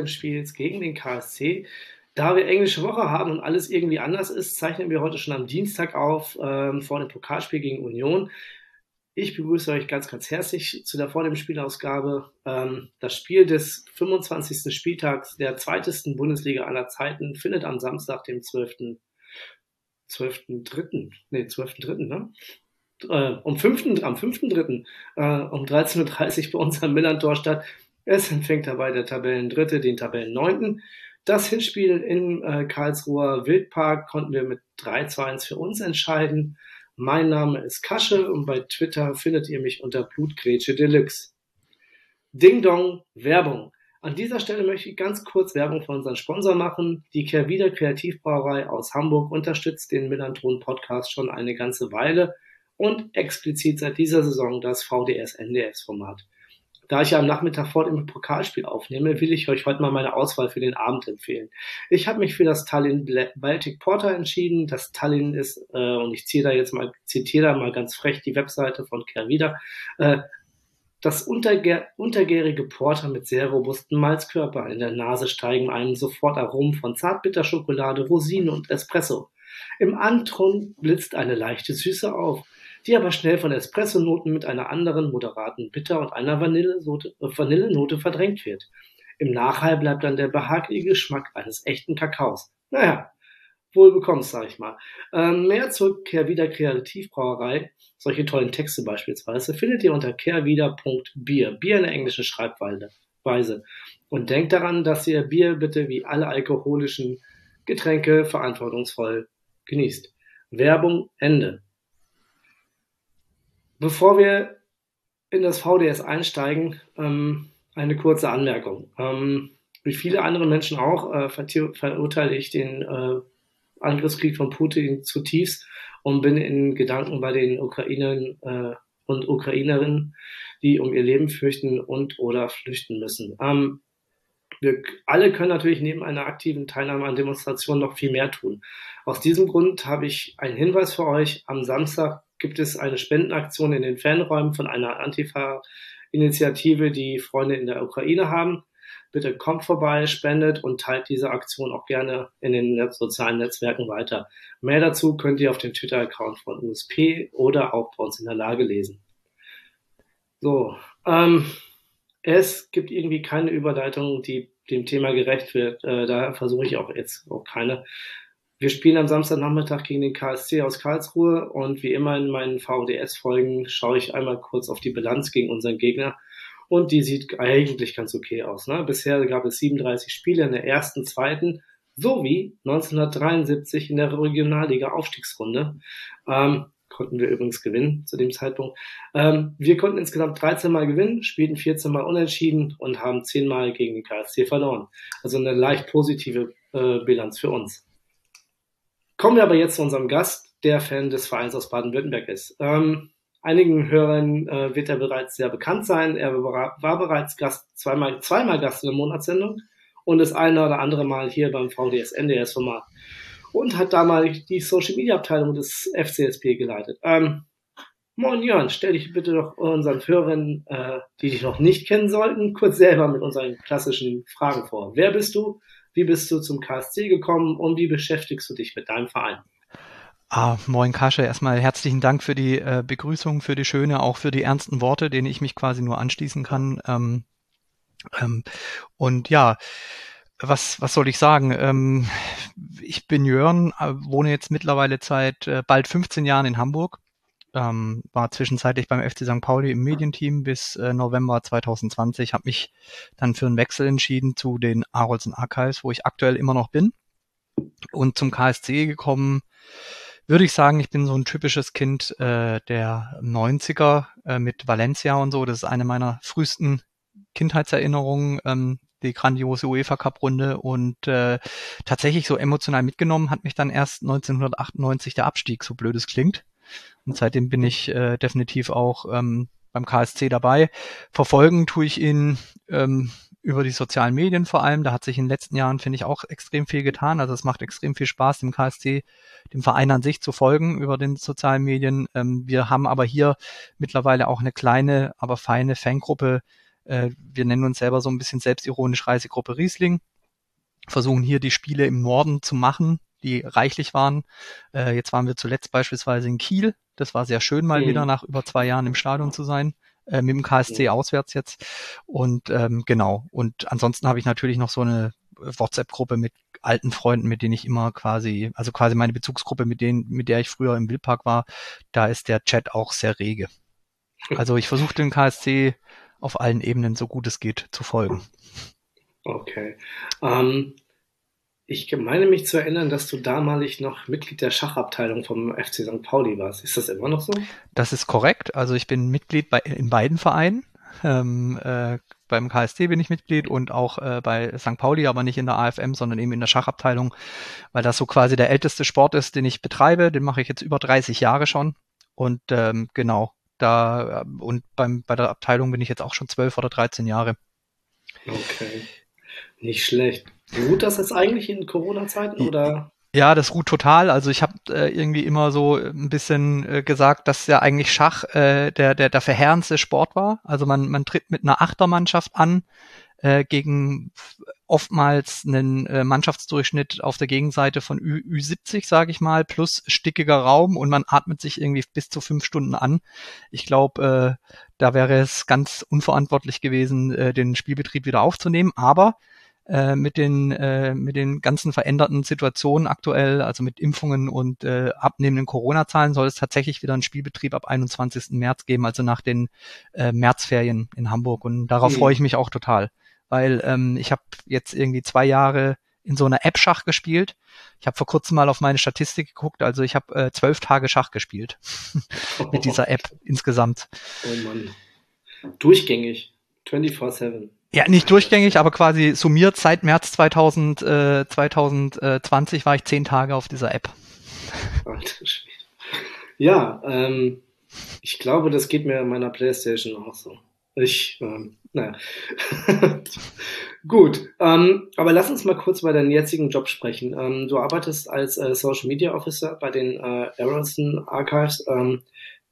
dem Spiels gegen den KSC. Da wir englische Woche haben und alles irgendwie anders ist, zeichnen wir heute schon am Dienstag auf ähm, vor dem Pokalspiel gegen Union. Ich begrüße euch ganz, ganz herzlich zu der vor dem Spielausgabe. Ähm, das Spiel des 25. Spieltags der zweitesten Bundesliga aller Zeiten findet am Samstag, dem 12. 12.3. Nee, 12.3., ne? Äh, um 5., am 5.3. Äh, um 13.30 Uhr bei uns am Millantor statt. Es empfängt dabei der Tabellendritte den Tabellenneunten. Das Hinspiel im äh, Karlsruher Wildpark konnten wir mit 3 zu 1 für uns entscheiden. Mein Name ist Kasche und bei Twitter findet ihr mich unter Blutgrätsche Deluxe. Ding Dong, Werbung. An dieser Stelle möchte ich ganz kurz Werbung für unseren Sponsor machen. Die Kehrwieder Kreativbrauerei aus Hamburg unterstützt den Millantron Podcast schon eine ganze Weile und explizit seit dieser Saison das VDS-NDS-Format. Da ich ja am Nachmittag fort im Pokalspiel aufnehme, will ich euch heute mal meine Auswahl für den Abend empfehlen. Ich habe mich für das Tallinn Baltic Porter entschieden. Das Tallinn ist, äh, und ich ziehe da jetzt mal, zitiere da mal ganz frech die Webseite von Kervida, äh, das untergär untergärige Porter mit sehr robusten Malzkörper. In der Nase steigen einem sofort Aromen von Zartbitterschokolade, Rosinen und Espresso. Im Anton blitzt eine leichte Süße auf die aber schnell von Espresso-Noten mit einer anderen moderaten Bitter- und einer Vanillenote, äh, Vanillenote verdrängt wird. Im Nachhall bleibt dann der behagliche Geschmack eines echten Kakaos. Naja, wohl bekommst, sag ich mal. Ähm, mehr zur Kehrwieder Kreativbrauerei, solche tollen Texte beispielsweise, findet ihr unter kehrwieder.bier. Bier in der englischen Schreibweise. Und denkt daran, dass ihr Bier bitte wie alle alkoholischen Getränke verantwortungsvoll genießt. Werbung Ende. Bevor wir in das VDS einsteigen, ähm, eine kurze Anmerkung. Ähm, wie viele andere Menschen auch äh, verurteile ich den äh, Angriffskrieg von Putin zutiefst und bin in Gedanken bei den Ukrainern äh, und Ukrainerinnen, die um ihr Leben fürchten und oder flüchten müssen. Ähm, wir alle können natürlich neben einer aktiven Teilnahme an Demonstrationen noch viel mehr tun. Aus diesem Grund habe ich einen Hinweis für euch. Am Samstag gibt es eine Spendenaktion in den Fanräumen von einer Antifa-Initiative, die Freunde in der Ukraine haben. Bitte kommt vorbei, spendet und teilt diese Aktion auch gerne in den sozialen Netzwerken weiter. Mehr dazu könnt ihr auf dem Twitter-Account von USP oder auch bei uns in der Lage lesen. So, ähm, es gibt irgendwie keine Überleitung, die dem Thema gerecht wird. Äh, daher versuche ich auch jetzt auch keine. Wir spielen am Samstagnachmittag gegen den KSC aus Karlsruhe und wie immer in meinen VDS-Folgen schaue ich einmal kurz auf die Bilanz gegen unseren Gegner und die sieht eigentlich ganz okay aus. Ne? Bisher gab es 37 Spiele in der ersten, zweiten sowie 1973 in der Regionalliga Aufstiegsrunde. Ähm, konnten wir übrigens gewinnen zu dem Zeitpunkt. Ähm, wir konnten insgesamt 13 Mal gewinnen, spielten 14 Mal unentschieden und haben 10 Mal gegen den KSC verloren. Also eine leicht positive äh, Bilanz für uns. Kommen wir aber jetzt zu unserem Gast, der Fan des Vereins aus Baden-Württemberg ist. Ähm, einigen Hörern äh, wird er bereits sehr bekannt sein. Er war, bereits Gast, zweimal, zweimal Gast in der Monatssendung und das eine oder andere Mal hier beim VDS NDS Format und hat damals die Social Media Abteilung des FCSP geleitet. Ähm, Moin Jörn, stell dich bitte doch unseren Hörern, äh, die dich noch nicht kennen sollten, kurz selber mit unseren klassischen Fragen vor. Wer bist du? Wie bist du zum KSC gekommen und wie beschäftigst du dich mit deinem Verein? Ah, moin Kasche, erstmal herzlichen Dank für die äh, Begrüßung, für die schöne, auch für die ernsten Worte, denen ich mich quasi nur anschließen kann. Ähm, ähm, und ja, was, was soll ich sagen? Ähm, ich bin Jörn, äh, wohne jetzt mittlerweile seit äh, bald 15 Jahren in Hamburg ähm, war zwischenzeitlich beim FC St. Pauli im Medienteam bis äh, November 2020, habe mich dann für einen Wechsel entschieden zu den Arolsen Archives, wo ich aktuell immer noch bin. Und zum KSC gekommen, würde ich sagen, ich bin so ein typisches Kind äh, der 90er äh, mit Valencia und so. Das ist eine meiner frühesten Kindheitserinnerungen, ähm, die grandiose UEFA Cup Runde und äh, tatsächlich so emotional mitgenommen hat mich dann erst 1998 der Abstieg, so blöd es klingt. Und seitdem bin ich äh, definitiv auch ähm, beim KSC dabei. Verfolgen tue ich ihn ähm, über die sozialen Medien vor allem. Da hat sich in den letzten Jahren, finde ich, auch extrem viel getan. Also es macht extrem viel Spaß, dem KSC, dem Verein an sich zu folgen über den sozialen Medien. Ähm, wir haben aber hier mittlerweile auch eine kleine, aber feine Fangruppe. Äh, wir nennen uns selber so ein bisschen selbstironisch Reisegruppe Riesling. Versuchen hier die Spiele im Norden zu machen, die reichlich waren. Äh, jetzt waren wir zuletzt beispielsweise in Kiel. Das war sehr schön, mal mhm. wieder nach über zwei Jahren im Stadion zu sein äh, mit dem KSC mhm. auswärts jetzt. Und ähm, genau. Und ansonsten habe ich natürlich noch so eine WhatsApp-Gruppe mit alten Freunden, mit denen ich immer quasi, also quasi meine Bezugsgruppe, mit denen, mit der ich früher im Wildpark war, da ist der Chat auch sehr rege. Also ich versuche den KSC auf allen Ebenen so gut es geht zu folgen. Okay. Ähm, ich meine mich zu erinnern, dass du damalig noch Mitglied der Schachabteilung vom FC St. Pauli warst. Ist das immer noch so? Das ist korrekt. Also ich bin Mitglied bei, in beiden Vereinen. Ähm, äh, beim KSC bin ich Mitglied und auch äh, bei St. Pauli, aber nicht in der AFM, sondern eben in der Schachabteilung, weil das so quasi der älteste Sport ist, den ich betreibe. Den mache ich jetzt über 30 Jahre schon. Und ähm, genau, da und beim, bei der Abteilung bin ich jetzt auch schon 12 oder 13 Jahre. Okay. Nicht schlecht. Ruht das jetzt eigentlich in Corona-Zeiten oder? Ja, das ruht total. Also ich habe äh, irgendwie immer so ein bisschen äh, gesagt, dass ja eigentlich Schach äh, der, der, der verheerendste Sport war. Also man, man tritt mit einer Achtermannschaft an äh, gegen oftmals einen äh, Mannschaftsdurchschnitt auf der Gegenseite von Ü, Ü70, sage ich mal, plus stickiger Raum und man atmet sich irgendwie bis zu fünf Stunden an. Ich glaube, äh, da wäre es ganz unverantwortlich gewesen, äh, den Spielbetrieb wieder aufzunehmen. Aber äh, mit den äh, mit den ganzen veränderten Situationen aktuell, also mit Impfungen und äh, abnehmenden Corona-Zahlen, soll es tatsächlich wieder einen Spielbetrieb ab 21. März geben, also nach den äh, Märzferien in Hamburg. Und darauf mhm. freue ich mich auch total, weil ähm, ich habe jetzt irgendwie zwei Jahre in so einer App Schach gespielt. Ich habe vor kurzem mal auf meine Statistik geguckt, also ich habe äh, zwölf Tage Schach gespielt mit dieser App insgesamt. Oh Mann. Durchgängig. 24-7. Ja, nicht durchgängig, aber quasi summiert seit März 2000, äh, 2020 war ich zehn Tage auf dieser App. Ja, ähm, ich glaube, das geht mir in meiner Playstation auch so. Ich, ähm, naja. Gut, ähm, aber lass uns mal kurz bei deinem jetzigen Job sprechen. Ähm, du arbeitest als äh, Social Media Officer bei den äh, Aronson Archives. Ähm,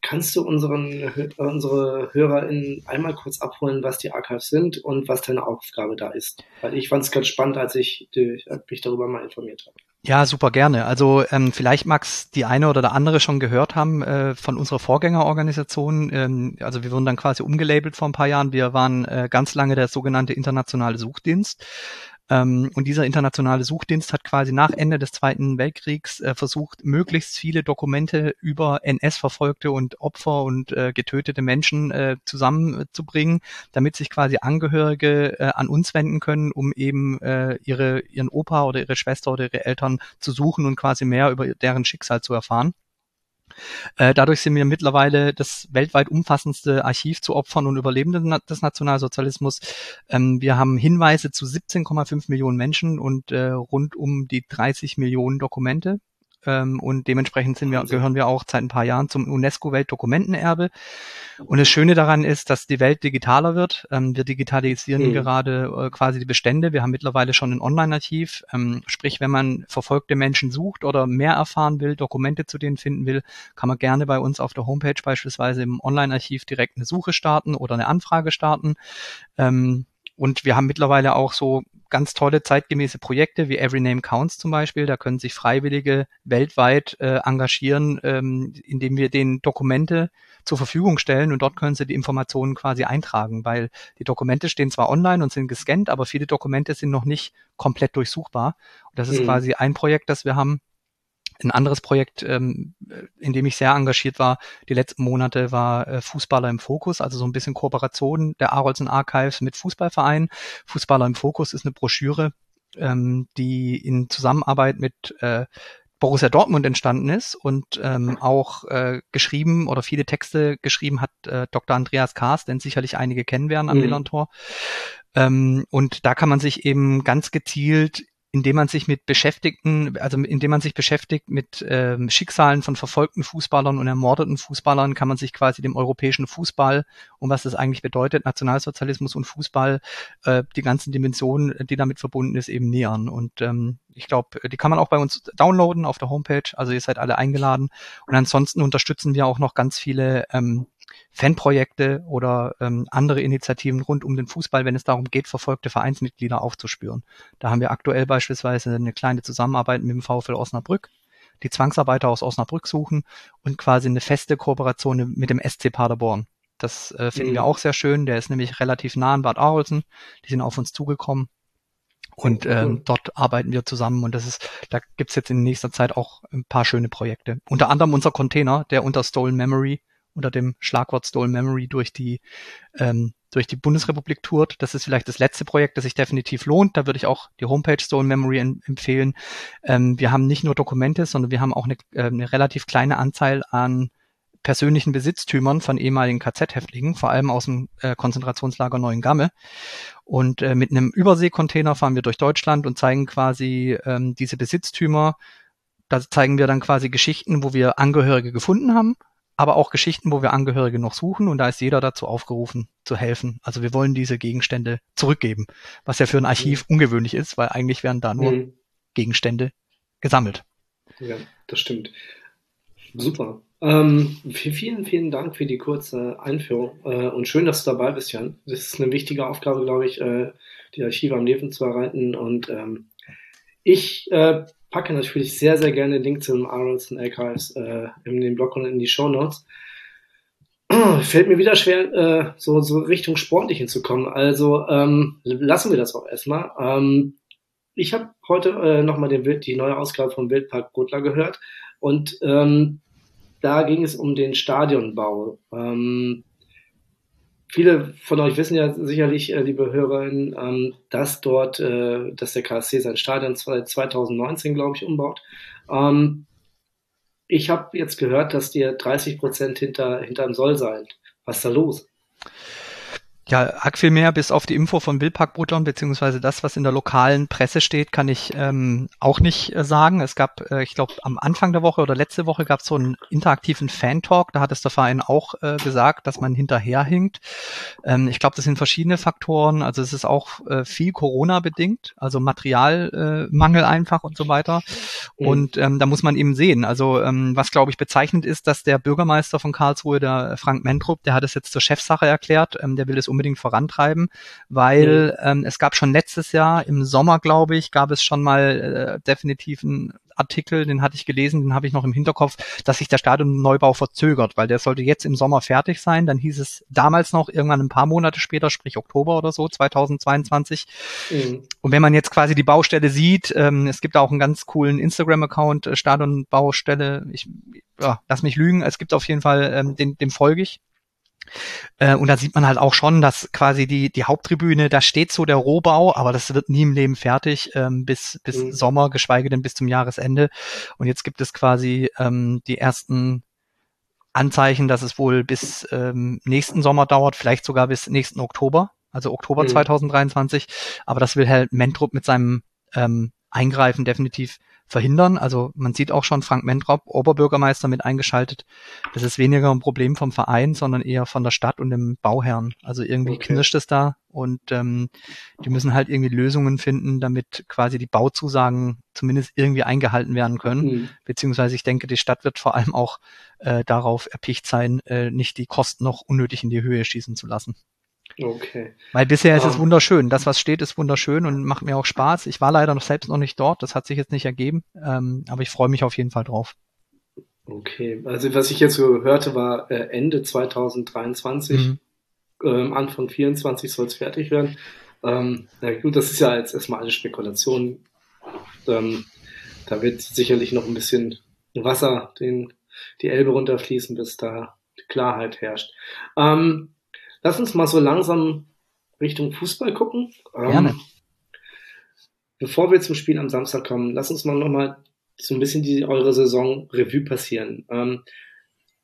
Kannst du unseren, unsere HörerInnen einmal kurz abholen, was die Archives sind und was deine Aufgabe da ist? Weil ich fand es ganz spannend, als ich die, mich darüber mal informiert habe. Ja, super gerne. Also ähm, vielleicht mag's die eine oder der andere schon gehört haben äh, von unserer Vorgängerorganisation. Ähm, also wir wurden dann quasi umgelabelt vor ein paar Jahren. Wir waren äh, ganz lange der sogenannte internationale Suchdienst. Ähm, und dieser internationale Suchdienst hat quasi nach Ende des Zweiten Weltkriegs äh, versucht, möglichst viele Dokumente über NS-Verfolgte und Opfer und äh, getötete Menschen äh, zusammenzubringen, damit sich quasi Angehörige an uns wenden können, um eben äh, ihre, ihren Opa oder ihre Schwester oder ihre Eltern zu suchen und quasi mehr über deren Schicksal zu erfahren. Äh, dadurch sind wir mittlerweile das weltweit umfassendste Archiv zu Opfern und Überlebenden des Nationalsozialismus. Ähm, wir haben Hinweise zu 17,5 Millionen Menschen und äh, rund um die 30 Millionen Dokumente ähm, und dementsprechend sind wir, gehören wir auch seit ein paar Jahren zum UNESCO-Weltdokumentenerbe. Und das Schöne daran ist, dass die Welt digitaler wird. Ähm, wir digitalisieren mhm. gerade äh, quasi die Bestände. Wir haben mittlerweile schon ein Online-Archiv. Ähm, sprich, wenn man verfolgte Menschen sucht oder mehr erfahren will, Dokumente zu denen finden will, kann man gerne bei uns auf der Homepage beispielsweise im Online-Archiv direkt eine Suche starten oder eine Anfrage starten. Ähm, und wir haben mittlerweile auch so ganz tolle zeitgemäße Projekte wie Every Name Counts zum Beispiel. Da können sich Freiwillige weltweit äh, engagieren, ähm, indem wir denen Dokumente zur Verfügung stellen und dort können sie die Informationen quasi eintragen, weil die Dokumente stehen zwar online und sind gescannt, aber viele Dokumente sind noch nicht komplett durchsuchbar. Und das ist mhm. quasi ein Projekt, das wir haben, ein anderes Projekt, ähm, in dem ich sehr engagiert war, die letzten Monate, war äh, Fußballer im Fokus, also so ein bisschen Kooperation der Arolsen Archives mit Fußballvereinen. Fußballer im Fokus ist eine Broschüre, ähm, die in Zusammenarbeit mit äh, Borussia Dortmund entstanden ist und ähm, auch äh, geschrieben oder viele Texte geschrieben hat äh, Dr. Andreas Kaas, den sicherlich einige kennen werden am mhm. Millantor. Ähm, und da kann man sich eben ganz gezielt indem man sich mit Beschäftigten, also indem man sich beschäftigt mit ähm, Schicksalen von verfolgten Fußballern und ermordeten Fußballern, kann man sich quasi dem europäischen Fußball und was das eigentlich bedeutet, Nationalsozialismus und Fußball, äh, die ganzen Dimensionen, die damit verbunden ist, eben nähern. Und ähm, ich glaube, die kann man auch bei uns downloaden auf der Homepage. Also ihr seid alle eingeladen. Und ansonsten unterstützen wir auch noch ganz viele ähm, Fanprojekte oder ähm, andere Initiativen rund um den Fußball, wenn es darum geht, verfolgte Vereinsmitglieder aufzuspüren. Da haben wir aktuell beispielsweise eine kleine Zusammenarbeit mit dem VfL Osnabrück, die Zwangsarbeiter aus Osnabrück suchen und quasi eine feste Kooperation mit dem SC Paderborn. Das äh, finden mhm. wir auch sehr schön. Der ist nämlich relativ nah an Bad Arolsen. Die sind auf uns zugekommen. Und ähm, dort arbeiten wir zusammen und das ist, da gibt's jetzt in nächster Zeit auch ein paar schöne Projekte. Unter anderem unser Container, der unter Stolen Memory unter dem Schlagwort Stolen Memory durch die ähm, durch die Bundesrepublik tourt. Das ist vielleicht das letzte Projekt, das sich definitiv lohnt. Da würde ich auch die Homepage Stolen Memory empfehlen. Ähm, wir haben nicht nur Dokumente, sondern wir haben auch eine, äh, eine relativ kleine Anzahl an persönlichen Besitztümern von ehemaligen KZ-Häftlingen, vor allem aus dem äh, Konzentrationslager Neuengamme. Und äh, mit einem Überseekontainer fahren wir durch Deutschland und zeigen quasi ähm, diese Besitztümer. Da zeigen wir dann quasi Geschichten, wo wir Angehörige gefunden haben aber auch Geschichten, wo wir Angehörige noch suchen und da ist jeder dazu aufgerufen zu helfen. Also wir wollen diese Gegenstände zurückgeben, was ja für ein Archiv mhm. ungewöhnlich ist, weil eigentlich werden da nur mhm. Gegenstände gesammelt. Ja, das stimmt. Super. Ähm, vielen, vielen Dank für die kurze Einführung äh, und schön, dass du dabei bist, Jan. Das ist eine wichtige Aufgabe, glaube ich, äh, die Archive am Leben zu erhalten und ähm, ich äh, packe natürlich sehr, sehr gerne den Link zum Arnoldson Archives äh, in den Blog und in die Show Notes. Fällt mir wieder schwer, äh, so, so Richtung sportlich hinzukommen. Also ähm, lassen wir das auch erstmal. Ähm, ich habe heute äh, nochmal die neue Ausgabe vom Wildpark Gotler gehört und ähm, da ging es um den Stadionbau. Ähm, Viele von euch wissen ja sicherlich, äh, liebe Hörerinnen, ähm, dass dort, äh, dass der KSC sein Stadion 2019, glaube ich, umbaut. Ähm, ich habe jetzt gehört, dass ihr 30 Prozent hinter, hinterm Soll seid. Was ist da los? Ja, arg viel mehr bis auf die Info von Wildparkbuttern, beziehungsweise das, was in der lokalen Presse steht, kann ich ähm, auch nicht äh, sagen. Es gab, äh, ich glaube, am Anfang der Woche oder letzte Woche gab es so einen interaktiven Fan-Talk. Da hat es der Verein auch äh, gesagt, dass man hinterherhinkt. Ähm, ich glaube, das sind verschiedene Faktoren. Also es ist auch äh, viel Corona-bedingt, also Materialmangel äh, einfach und so weiter. Mhm. Und ähm, da muss man eben sehen. Also ähm, was, glaube ich, bezeichnend ist, dass der Bürgermeister von Karlsruhe, der Frank Mentrup, der hat es jetzt zur Chefsache erklärt. Ähm, der will es unbedingt vorantreiben, weil mhm. ähm, es gab schon letztes Jahr im Sommer, glaube ich, gab es schon mal äh, definitiv einen Artikel, den hatte ich gelesen, den habe ich noch im Hinterkopf, dass sich der Stadionneubau verzögert, weil der sollte jetzt im Sommer fertig sein. Dann hieß es damals noch irgendwann ein paar Monate später, sprich Oktober oder so, 2022. Mhm. Und wenn man jetzt quasi die Baustelle sieht, ähm, es gibt auch einen ganz coolen Instagram-Account, äh, Stadionbaustelle, ich ja, lass mich lügen, es gibt auf jeden Fall, ähm, den, dem folge ich. Äh, und da sieht man halt auch schon, dass quasi die, die Haupttribüne, da steht so der Rohbau, aber das wird nie im Leben fertig ähm, bis, bis mhm. Sommer, geschweige denn bis zum Jahresende. Und jetzt gibt es quasi ähm, die ersten Anzeichen, dass es wohl bis ähm, nächsten Sommer dauert, vielleicht sogar bis nächsten Oktober, also Oktober mhm. 2023. Aber das will halt Mentrup mit seinem ähm, Eingreifen definitiv verhindern. Also man sieht auch schon Frank Mentrop, Oberbürgermeister mit eingeschaltet. Das ist weniger ein Problem vom Verein, sondern eher von der Stadt und dem Bauherrn. Also irgendwie okay. knirscht es da und ähm, die müssen halt irgendwie Lösungen finden, damit quasi die Bauzusagen zumindest irgendwie eingehalten werden können. Mhm. Beziehungsweise ich denke, die Stadt wird vor allem auch äh, darauf erpicht sein, äh, nicht die Kosten noch unnötig in die Höhe schießen zu lassen. Okay. Weil bisher ist um. es ähm. wunderschön. Das, was steht, ist wunderschön und macht mir auch Spaß. Ich war leider noch selbst noch nicht dort. Das hat sich jetzt nicht ergeben. Ähm, aber ich freue mich auf jeden Fall drauf. Okay. Also, was ich jetzt so hörte, war äh, Ende 2023. Mhm. Ähm, Anfang 24 soll es fertig werden. Ähm, na gut, das ist ja jetzt erstmal alles Spekulation. Ähm, da wird sicherlich noch ein bisschen Wasser den, die Elbe runterfließen, bis da Klarheit herrscht. Ähm, Lass uns mal so langsam Richtung Fußball gucken. Ähm, Gerne. Ähm, bevor wir zum Spiel am Samstag kommen, lass uns mal nochmal so ein bisschen die, eure Saison Revue passieren. Ähm,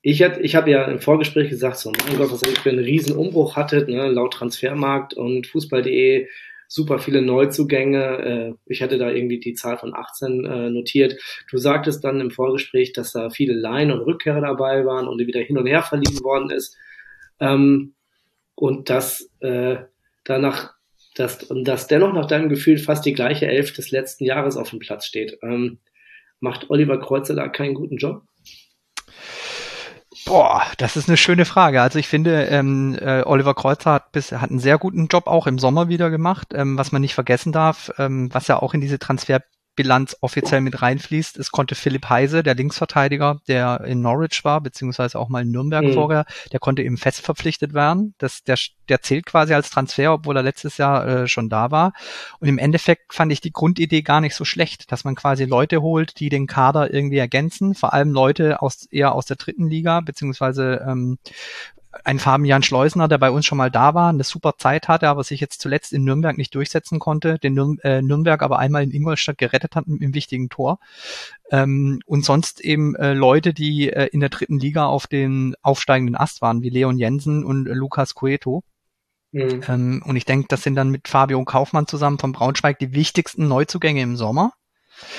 ich, ich habe ja im Vorgespräch gesagt, so mein Gott, was ihr für einen riesen Umbruch hattet, ne, laut Transfermarkt und Fußball.de super viele Neuzugänge. Äh, ich hatte da irgendwie die Zahl von 18 äh, notiert. Du sagtest dann im Vorgespräch, dass da viele Laien und Rückkehrer dabei waren und wieder hin und her verliehen worden ist. Ähm, und dass äh, danach, dass, dass dennoch nach deinem Gefühl fast die gleiche Elf des letzten Jahres auf dem Platz steht. Ähm, macht Oliver Kreuzer da keinen guten Job? Boah, das ist eine schöne Frage. Also ich finde, ähm, äh, Oliver Kreuzer hat, bis, hat einen sehr guten Job auch im Sommer wieder gemacht. Ähm, was man nicht vergessen darf, ähm, was ja auch in diese Transfer Bilanz offiziell mit reinfließt. Es konnte Philipp Heise, der Linksverteidiger, der in Norwich war, beziehungsweise auch mal in Nürnberg mhm. vorher, der konnte eben fest verpflichtet werden. Das, der, der zählt quasi als Transfer, obwohl er letztes Jahr äh, schon da war. Und im Endeffekt fand ich die Grundidee gar nicht so schlecht, dass man quasi Leute holt, die den Kader irgendwie ergänzen, vor allem Leute aus eher aus der dritten Liga, beziehungsweise ähm, ein Fabian Schleusner, der bei uns schon mal da war, eine super Zeit hatte, aber sich jetzt zuletzt in Nürnberg nicht durchsetzen konnte, den Nürn äh, Nürnberg aber einmal in Ingolstadt gerettet hat im wichtigen Tor. Ähm, und sonst eben äh, Leute, die äh, in der dritten Liga auf den aufsteigenden Ast waren, wie Leon Jensen und äh, Lukas Cueto. Mhm. Ähm, und ich denke, das sind dann mit Fabio Kaufmann zusammen von Braunschweig die wichtigsten Neuzugänge im Sommer.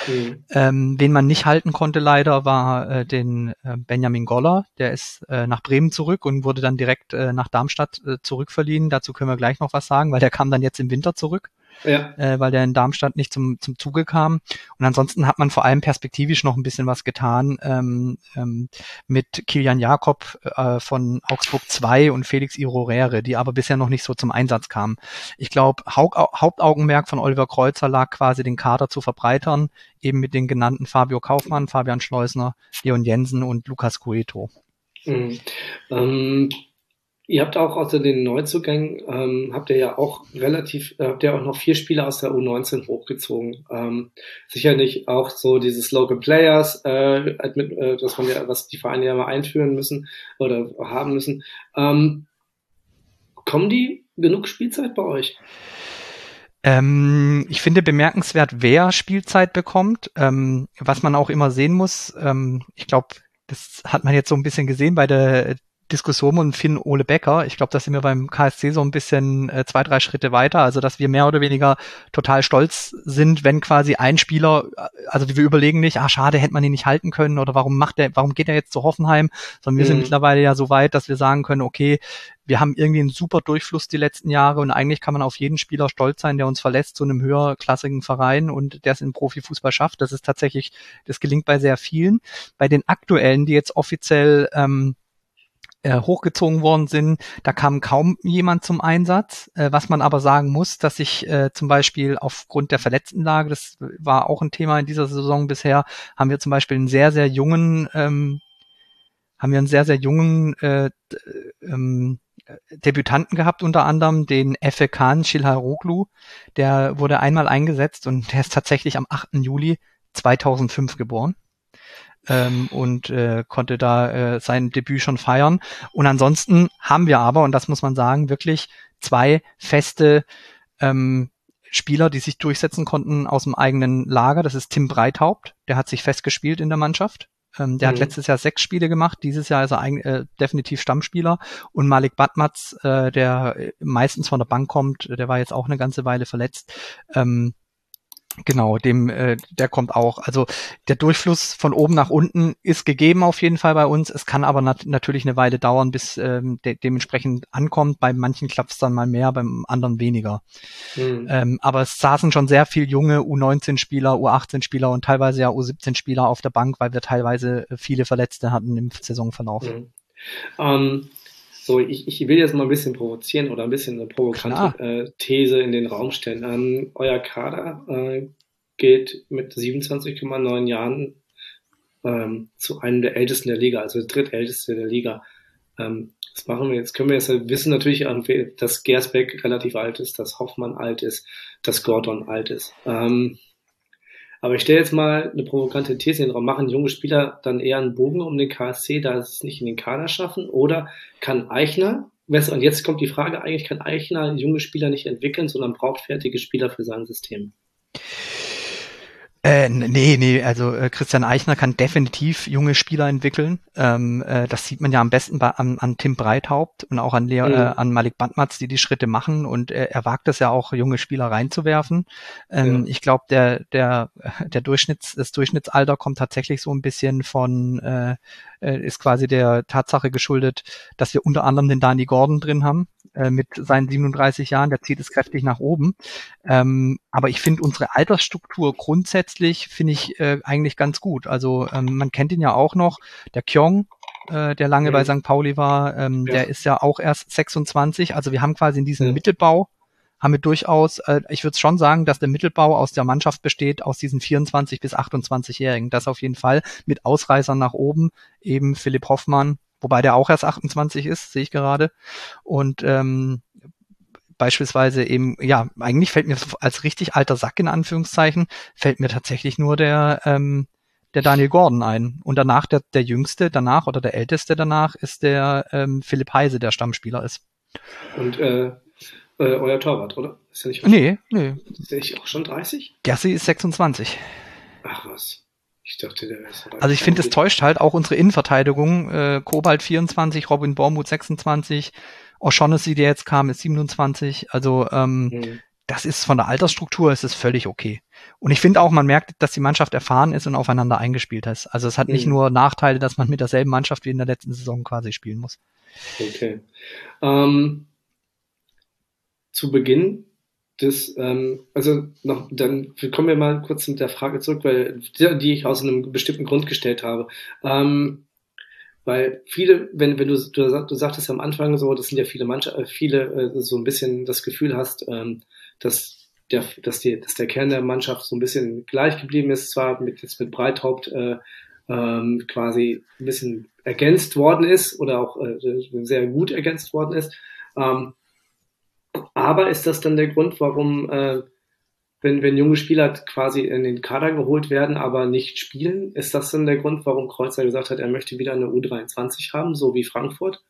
Mhm. Ähm, wen man nicht halten konnte leider war äh, den äh, Benjamin Goller. Der ist äh, nach Bremen zurück und wurde dann direkt äh, nach Darmstadt äh, zurückverliehen. Dazu können wir gleich noch was sagen, weil der kam dann jetzt im Winter zurück ja. äh, weil der in Darmstadt nicht zum, zum Zuge kam. Und ansonsten hat man vor allem perspektivisch noch ein bisschen was getan ähm, ähm, mit Kilian Jakob äh, von Augsburg 2 und Felix Irorere, die aber bisher noch nicht so zum Einsatz kamen. Ich glaube, Hauptaugenmerk von Oliver Kreuzer lag quasi den Kader zu verbreitern, eben mit den genannten Fabio Kaufmann, Fabian Schleusner, Leon Jensen und Lukas Cueto. Mhm. Ähm, Ihr habt auch außer den Neuzugängen, ähm, habt ihr ja auch relativ, äh, habt ihr auch noch vier Spieler aus der U19 hochgezogen. Ähm, sicherlich auch so dieses Local Players, äh, mit, äh, das man ja, was die Vereine ja mal einführen müssen oder haben müssen. Ähm, kommen die genug Spielzeit bei euch? Ähm, ich finde bemerkenswert, wer Spielzeit bekommt. Ähm, was man auch immer sehen muss, ähm, ich glaube, das hat man jetzt so ein bisschen gesehen bei der Diskussion um Finn Ole Becker. Ich glaube, da sind wir beim KSC so ein bisschen äh, zwei, drei Schritte weiter. Also, dass wir mehr oder weniger total stolz sind, wenn quasi ein Spieler, äh, also wir überlegen nicht, ah, schade, hätte man ihn nicht halten können oder warum macht er, warum geht er jetzt zu Hoffenheim? Sondern wir mhm. sind mittlerweile ja so weit, dass wir sagen können, okay, wir haben irgendwie einen super Durchfluss die letzten Jahre und eigentlich kann man auf jeden Spieler stolz sein, der uns verlässt zu einem höherklassigen Verein und der es im Profifußball schafft. Das ist tatsächlich, das gelingt bei sehr vielen. Bei den aktuellen, die jetzt offiziell ähm, äh, hochgezogen worden sind, da kam kaum jemand zum Einsatz. Äh, was man aber sagen muss, dass sich äh, zum Beispiel aufgrund der Verletztenlage, das war auch ein Thema in dieser Saison bisher, haben wir zum Beispiel einen sehr, sehr jungen, ähm, haben wir einen sehr, sehr jungen äh, ähm, Debütanten gehabt, unter anderem den Efe Khan Shilharoglu. Der wurde einmal eingesetzt und der ist tatsächlich am 8. Juli 2005 geboren ähm, und äh, konnte da äh, sein Debüt schon feiern. Und ansonsten haben wir aber, und das muss man sagen, wirklich zwei feste ähm, Spieler, die sich durchsetzen konnten aus dem eigenen Lager. Das ist Tim Breithaupt, der hat sich festgespielt in der Mannschaft. Ähm, der mhm. hat letztes Jahr sechs Spiele gemacht, dieses Jahr ist er ein, äh, definitiv Stammspieler. Und Malik Batmatz, äh, der meistens von der Bank kommt, der war jetzt auch eine ganze Weile verletzt. Ähm, Genau, dem, äh, der kommt auch. Also der Durchfluss von oben nach unten ist gegeben auf jeden Fall bei uns. Es kann aber nat natürlich eine Weile dauern, bis ähm, de dementsprechend ankommt. Bei manchen klappt es dann mal mehr, beim anderen weniger. Mhm. Ähm, aber es saßen schon sehr viel junge U19-Spieler, U18-Spieler und teilweise ja U17-Spieler auf der Bank, weil wir teilweise viele Verletzte hatten im Saisonverlauf. Mhm. Ähm, so, ich, ich will jetzt mal ein bisschen provozieren oder ein bisschen eine provokante äh, These in den Raum stellen. Ähm, euer Kader äh, geht mit 27,9 Jahren ähm, zu einem der ältesten der Liga, also der drittälteste der Liga. Ähm, was machen wir jetzt? Können wir jetzt wissen natürlich, dass Gersbeck relativ alt ist, dass Hoffmann alt ist, dass Gordon alt ist. Ähm, aber ich stelle jetzt mal eine provokante These in den Raum. Machen junge Spieler dann eher einen Bogen um den KSC, da sie es nicht in den Kader schaffen? Oder kann Eichner, und jetzt kommt die Frage, eigentlich kann Eichner junge Spieler nicht entwickeln, sondern braucht fertige Spieler für sein System? Äh, nee, nee, also äh, Christian Eichner kann definitiv junge Spieler entwickeln. Ähm, äh, das sieht man ja am besten bei, an, an Tim Breithaupt und auch an, Leo, mhm. äh, an Malik Bandmatz, die die Schritte machen und äh, er wagt es ja auch, junge Spieler reinzuwerfen. Ähm, ja. Ich glaube, der, der, der Durchschnitts, das Durchschnittsalter kommt tatsächlich so ein bisschen von, äh, äh ist quasi der Tatsache geschuldet, dass wir unter anderem den Danny Gordon drin haben, äh, mit seinen 37 Jahren, der zieht es kräftig nach oben. Ähm, aber ich finde unsere Altersstruktur grundsätzlich finde ich äh, eigentlich ganz gut. Also ähm, man kennt ihn ja auch noch, der Kyong, äh, der lange mhm. bei St. Pauli war, ähm, ja. der ist ja auch erst 26. Also wir haben quasi in diesem ja. Mittelbau haben wir durchaus, äh, ich würde schon sagen, dass der Mittelbau aus der Mannschaft besteht aus diesen 24 bis 28-Jährigen. Das auf jeden Fall mit Ausreißern nach oben, eben Philipp Hoffmann, wobei der auch erst 28 ist, sehe ich gerade. Und ähm, beispielsweise eben, ja, eigentlich fällt mir als richtig alter Sack in Anführungszeichen, fällt mir tatsächlich nur der, ähm, der Daniel Gordon ein. Und danach der, der jüngste danach oder der älteste danach ist der ähm, Philipp Heise, der Stammspieler ist. Und äh, äh, euer Torwart, oder? Ist ja nicht nee, nee. Ist der nicht auch schon 30? Gersi ist 26. Ach was. Ich dachte, der ist. Also ich finde, es täuscht halt auch unsere Innenverteidigung. Äh, Kobalt 24, Robin Bormuth 26, O'Shaughnessy, der jetzt kam, ist 27. Also ähm, mhm. das ist von der Altersstruktur ist es völlig okay. Und ich finde auch, man merkt, dass die Mannschaft erfahren ist und aufeinander eingespielt ist. Also es hat mhm. nicht nur Nachteile, dass man mit derselben Mannschaft wie in der letzten Saison quasi spielen muss. Okay. Ähm, zu Beginn das, ähm, also noch, dann kommen wir mal kurz mit der Frage zurück, weil die, die ich aus einem bestimmten Grund gestellt habe. Ähm, weil viele, wenn, wenn du, du, du sagtest am Anfang so, das sind ja viele Mannschaften, äh, viele äh, so ein bisschen das Gefühl hast, ähm, dass der, dass, die, dass der Kern der Mannschaft so ein bisschen gleich geblieben ist, zwar mit, jetzt mit Breithaupt äh, ähm, quasi ein bisschen ergänzt worden ist oder auch sehr gut ergänzt worden ist. Ähm, aber ist das dann der Grund, warum, äh, wenn, wenn junge Spieler quasi in den Kader geholt werden, aber nicht spielen, ist das dann der Grund, warum Kreuzer gesagt hat, er möchte wieder eine U23 haben, so wie Frankfurt,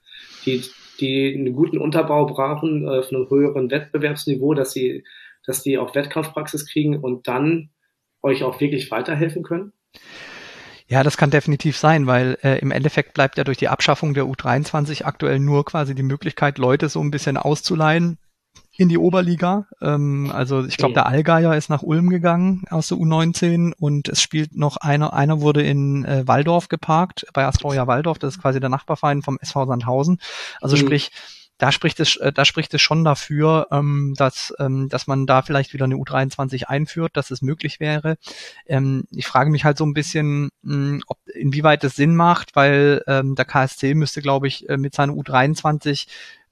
die, die einen guten Unterbau brauchen äh, von einem höheren Wettbewerbsniveau, dass sie, dass die auch Wettkampfpraxis kriegen und dann euch auch wirklich weiterhelfen können? Ja, das kann definitiv sein, weil äh, im Endeffekt bleibt ja durch die Abschaffung der U23 aktuell nur quasi die Möglichkeit, Leute so ein bisschen auszuleihen, in die Oberliga. Ähm, also ich glaube, der Allgeier ist nach Ulm gegangen aus der U19 und es spielt noch einer, einer wurde in äh, Waldorf geparkt, bei Astoria Waldorf, das ist quasi der Nachbarverein vom SV Sandhausen. Also mhm. sprich, da spricht es, äh, da spricht es schon dafür, ähm, dass, ähm, dass man da vielleicht wieder eine U23 einführt, dass es möglich wäre. Ähm, ich frage mich halt so ein bisschen, mh, hm, ob, inwieweit es Sinn macht, weil ähm, der KSC müsste, glaube ich, äh, mit seiner U23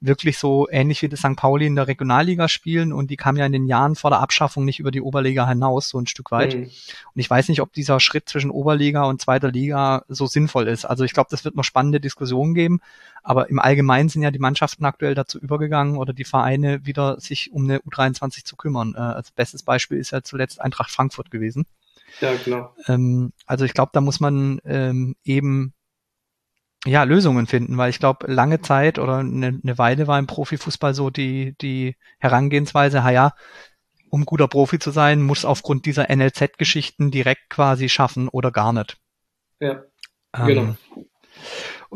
wirklich so ähnlich wie das St. Pauli in der Regionalliga spielen und die kam ja in den Jahren vor der Abschaffung nicht über die Oberliga hinaus, so ein Stück weit. Mhm. Und ich weiß nicht, ob dieser Schritt zwischen Oberliga und zweiter Liga so sinnvoll ist. Also ich glaube, das wird noch spannende Diskussionen geben, aber im Allgemeinen sind ja die Mannschaften aktuell dazu übergegangen oder die Vereine wieder sich um eine U23 zu kümmern. Äh, als bestes Beispiel ist ja zuletzt Eintracht Frankfurt gewesen. Ja, genau. Ähm, also ich glaube, da muss man ähm, eben ja, Lösungen finden, weil ich glaube, lange Zeit oder eine, eine Weile war im Profifußball so die, die Herangehensweise, ha ja, um guter Profi zu sein, muss aufgrund dieser NLZ-Geschichten direkt quasi schaffen oder gar nicht. Ja, ähm, genau.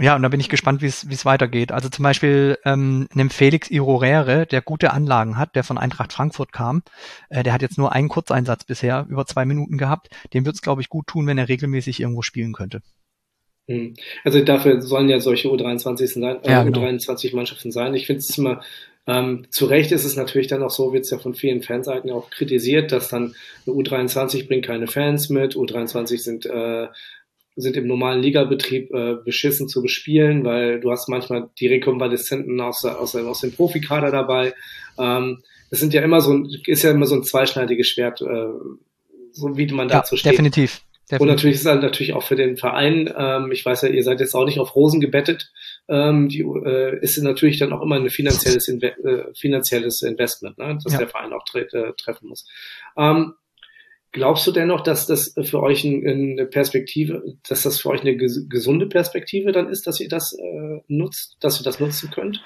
Ja, und da bin ich gespannt, wie es weitergeht. Also zum Beispiel ähm, einem Felix Irorere, der gute Anlagen hat, der von Eintracht Frankfurt kam, äh, der hat jetzt nur einen Kurzeinsatz bisher, über zwei Minuten gehabt. Dem wird es, glaube ich, gut tun, wenn er regelmäßig irgendwo spielen könnte. Hm. Also dafür sollen ja solche U23 sein, äh, ja, genau. U23-Mannschaften sein. Ich finde es immer, ähm, zu Recht ist es natürlich dann auch so, wird es ja von vielen Fanseiten auch kritisiert, dass dann U23 bringt keine Fans mit, U23 sind, äh, sind im normalen Ligabetrieb äh, beschissen zu bespielen, weil du hast manchmal die Rekonvaleszenten aus, aus, aus dem Profikader dabei. Ähm, das sind ja immer so ein, ist ja immer so ein zweischneidiges Schwert, äh, so wie man dazu ja, steht. Definitiv. Definitiv. Und natürlich ist es halt natürlich auch für den Verein, ähm, ich weiß ja, ihr seid jetzt auch nicht auf Rosen gebettet, ähm, die, äh, ist natürlich dann auch immer ein finanzielles, Inve äh, finanzielles Investment, ne, das ja. der Verein auch tre äh, treffen muss. Ähm, glaubst du dennoch, dass das für euch ein, eine Perspektive, dass das für euch eine ges gesunde Perspektive dann ist, dass ihr das äh, nutzt, dass ihr das nutzen könnt?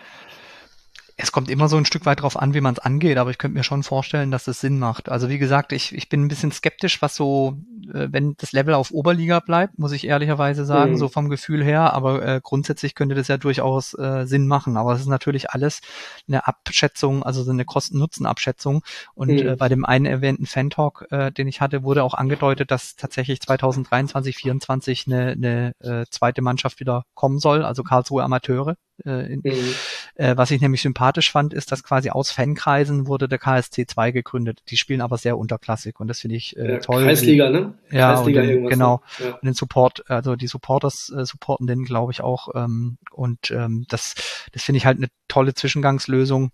Es kommt immer so ein Stück weit drauf an, wie man es angeht, aber ich könnte mir schon vorstellen, dass es Sinn macht. Also wie gesagt, ich, ich bin ein bisschen skeptisch, was so äh, wenn das Level auf Oberliga bleibt, muss ich ehrlicherweise sagen, mhm. so vom Gefühl her. Aber äh, grundsätzlich könnte das ja durchaus äh, Sinn machen. Aber es ist natürlich alles eine Abschätzung, also so eine Kosten-Nutzen-Abschätzung. Und mhm. äh, bei dem einen erwähnten Fan-Talk, äh, den ich hatte, wurde auch angedeutet, dass tatsächlich 2023, 2024 eine, eine äh, zweite Mannschaft wieder kommen soll, also Karlsruhe Amateure. Äh, in, mhm. äh, was ich nämlich sympathisch fand, ist, dass quasi aus Fankreisen wurde der KSC 2 gegründet. Die spielen aber sehr unterklassig und das finde ich äh, ja, toll. Kreisliga, ne? Ja, Kreisliga den, genau. Ne? Ja. Und den Support, also die Supporters äh, supporten den, glaube ich, auch. Ähm, und ähm, das, das finde ich halt eine tolle Zwischengangslösung.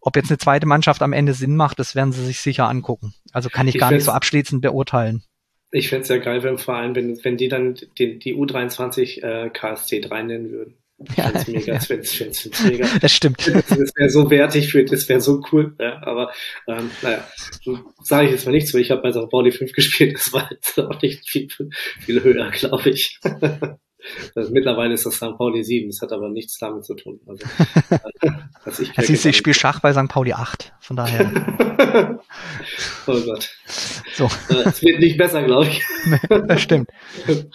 Ob jetzt eine zweite Mannschaft am Ende Sinn macht, das werden sie sich sicher angucken. Also kann ich, ich gar nicht so abschließend beurteilen. Ich fände es ja geil, wenn vor allem, wenn, wenn die dann die, die U23 äh, KSC 3 nennen würden. Ja, das mega, ja. Find's, find's, find's mega. Das stimmt. Das, das wäre so wertig für, das wäre so cool. Ja, aber ähm, naja, sage ich jetzt mal nichts, weil ich habe bei St. Pauli 5 gespielt, das war jetzt auch nicht viel, viel höher, glaube ich. Also mittlerweile ist das St. Pauli 7, das hat aber nichts damit zu tun. Also, also ich, siehst, ich spiele Schach bei St. Pauli 8, von daher. oh Gott. So. Es wird nicht besser, glaube ich. das stimmt.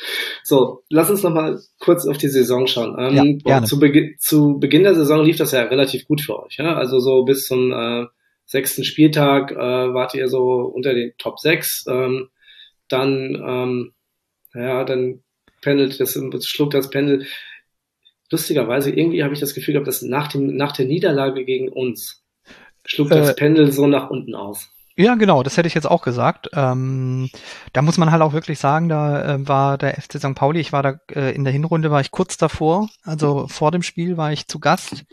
So, lass uns nochmal kurz auf die Saison schauen. Ähm, ja, zu, Be zu, Beginn der Saison lief das ja relativ gut für euch. Ja? Also so bis zum äh, sechsten Spieltag äh, wart ihr so unter den Top 6. Ähm, dann, ähm, ja, dann pendelt, das, das schluckt das Pendel. Lustigerweise, irgendwie habe ich das Gefühl gehabt, dass nach, dem, nach der Niederlage gegen uns schlug das äh, Pendel so nach unten aus. Ja, genau, das hätte ich jetzt auch gesagt. Ähm, da muss man halt auch wirklich sagen, da äh, war der FC St. Pauli, ich war da äh, in der Hinrunde, war ich kurz davor, also vor dem Spiel war ich zu Gast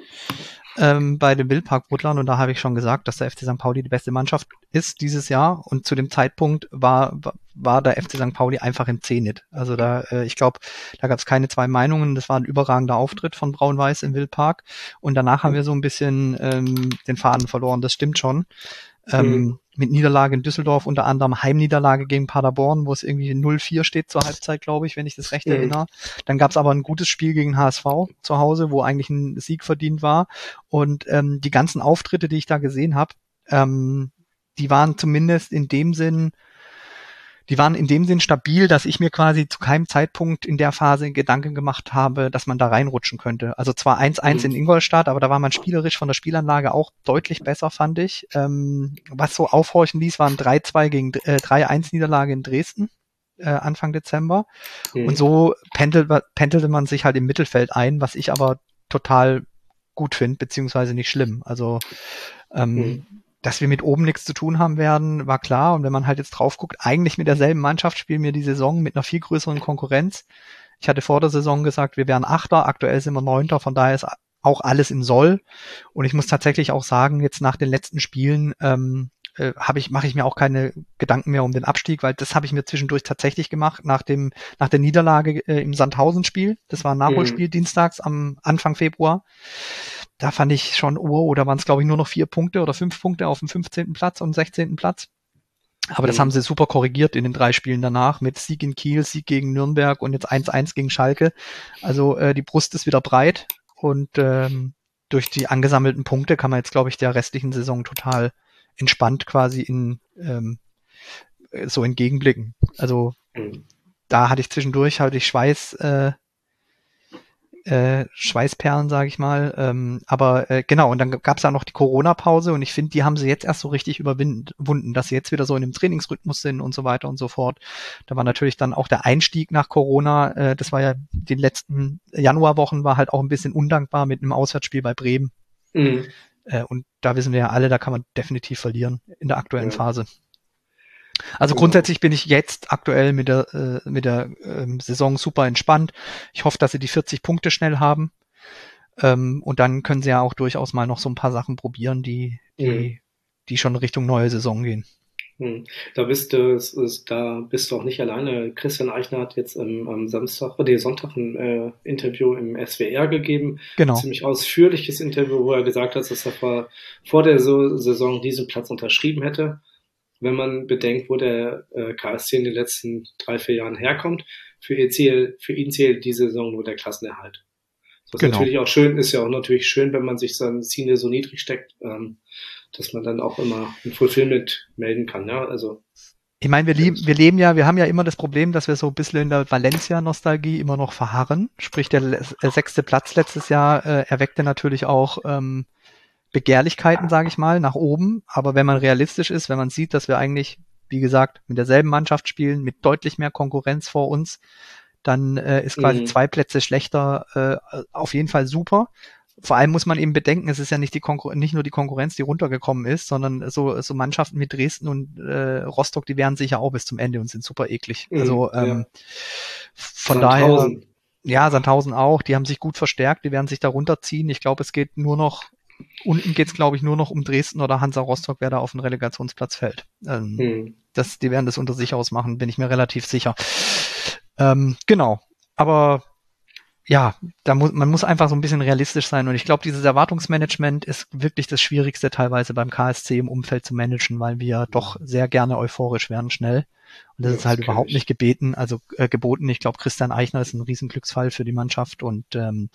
ähm, bei dem Wildpark Woodland und da habe ich schon gesagt, dass der FC St. Pauli die beste Mannschaft ist dieses Jahr und zu dem Zeitpunkt war war der FC St. Pauli einfach im Zenit. Also da, äh, ich glaube, da gab es keine zwei Meinungen. Das war ein überragender Auftritt von Braun-Weiß im Wildpark und danach haben wir so ein bisschen ähm, den Faden verloren. Das stimmt schon. Ähm, mhm. Mit Niederlage in Düsseldorf, unter anderem Heimniederlage gegen Paderborn, wo es irgendwie 0-4 steht zur Halbzeit, glaube ich, wenn ich das recht mhm. erinnere. Dann gab es aber ein gutes Spiel gegen HSV zu Hause, wo eigentlich ein Sieg verdient war. Und ähm, die ganzen Auftritte, die ich da gesehen habe, ähm, die waren zumindest in dem Sinn die waren in dem Sinn stabil, dass ich mir quasi zu keinem Zeitpunkt in der Phase Gedanken gemacht habe, dass man da reinrutschen könnte. Also zwar 1-1 mhm. in Ingolstadt, aber da war man spielerisch von der Spielanlage auch deutlich besser, fand ich. Ähm, was so aufhorchen ließ, waren 3-2 gegen äh, 3-1 Niederlage in Dresden. Äh, Anfang Dezember. Mhm. Und so pendelt, pendelte man sich halt im Mittelfeld ein, was ich aber total gut finde, beziehungsweise nicht schlimm. Also ähm, mhm dass wir mit oben nichts zu tun haben werden, war klar. Und wenn man halt jetzt drauf guckt, eigentlich mit derselben Mannschaft spielen wir die Saison mit einer viel größeren Konkurrenz. Ich hatte vor der Saison gesagt, wir wären Achter, aktuell sind wir Neunter, von daher ist auch alles im Soll. Und ich muss tatsächlich auch sagen, jetzt nach den letzten Spielen ähm, äh, habe ich mache ich mir auch keine Gedanken mehr um den Abstieg, weil das habe ich mir zwischendurch tatsächlich gemacht nach dem nach der Niederlage äh, im Sandhausen-Spiel. Das war ein Nachholspiel mhm. dienstags am Anfang Februar da fand ich schon, oh, oder waren es, glaube ich, nur noch vier Punkte oder fünf Punkte auf dem 15. Platz und 16. Platz. Aber das mhm. haben sie super korrigiert in den drei Spielen danach mit Sieg in Kiel, Sieg gegen Nürnberg und jetzt 1-1 gegen Schalke. Also äh, die Brust ist wieder breit und ähm, durch die angesammelten Punkte kann man jetzt, glaube ich, der restlichen Saison total entspannt quasi in ähm, so entgegenblicken. Also mhm. da hatte ich zwischendurch, hatte ich Schweiß äh, äh, Schweißperlen, sage ich mal. Ähm, aber äh, genau, und dann gab es ja noch die Corona-Pause und ich finde, die haben sie jetzt erst so richtig überwunden, dass sie jetzt wieder so in dem Trainingsrhythmus sind und so weiter und so fort. Da war natürlich dann auch der Einstieg nach Corona, äh, das war ja die letzten Januarwochen, war halt auch ein bisschen undankbar mit einem Auswärtsspiel bei Bremen. Mhm. Äh, und da wissen wir ja alle, da kann man definitiv verlieren in der aktuellen ja. Phase. Also grundsätzlich bin ich jetzt aktuell mit der, äh, mit der ähm, Saison super entspannt. Ich hoffe, dass sie die 40 Punkte schnell haben. Ähm, und dann können sie ja auch durchaus mal noch so ein paar Sachen probieren, die, die, mhm. die schon Richtung neue Saison gehen. Mhm. Da bist du, da bist du auch nicht alleine. Christian Eichner hat jetzt am, am Samstag oder Sonntag ein äh, Interview im SWR gegeben. Genau. Ein ziemlich ausführliches Interview, wo er gesagt hat, dass er vor, vor der Saison diesen Platz unterschrieben hätte wenn man bedenkt, wo der äh, KSC in den letzten drei, vier Jahren herkommt. Für, ihr Ziel, für ihn zählt diese Saison nur der Klassenerhalt. Das genau. ist natürlich auch schön, ist ja auch natürlich schön, wenn man sich sein Ziel so niedrig steckt, ähm, dass man dann auch immer ein Fulfillment melden kann. Ja? Also Ich meine, wir, lieb, wir leben ja, wir haben ja immer das Problem, dass wir so ein bisschen in der Valencia-Nostalgie immer noch verharren. Sprich, der sechste Platz letztes Jahr äh, erweckte natürlich auch ähm, Begehrlichkeiten, sage ich mal, nach oben. Aber wenn man realistisch ist, wenn man sieht, dass wir eigentlich, wie gesagt, mit derselben Mannschaft spielen, mit deutlich mehr Konkurrenz vor uns, dann äh, ist quasi mhm. zwei Plätze schlechter äh, auf jeden Fall super vor allem muss man eben bedenken, es ist ja nicht die Konkur nicht nur die Konkurrenz, die runtergekommen ist, sondern so, so Mannschaften wie Dresden und äh, Rostock, die werden sicher auch bis zum Ende und sind super eklig. Mhm, also ähm, ja. von Sandhausen. daher, ja, Sandhausen auch, die haben sich gut verstärkt, die werden sich da runterziehen. Ich glaube, es geht nur noch, unten geht es, glaube ich, nur noch um Dresden oder Hansa Rostock, wer da auf den Relegationsplatz fällt. Ähm, mhm. das, die werden das unter sich ausmachen, bin ich mir relativ sicher. Ähm, genau. Aber ja, da muss, man muss einfach so ein bisschen realistisch sein. Und ich glaube, dieses Erwartungsmanagement ist wirklich das Schwierigste teilweise beim KSC im Umfeld zu managen, weil wir doch sehr gerne euphorisch werden schnell. Und das ja, ist halt überhaupt ich. nicht gebeten, also äh, geboten. Ich glaube, Christian Eichner ist ein Riesenglücksfall für die Mannschaft und ähm,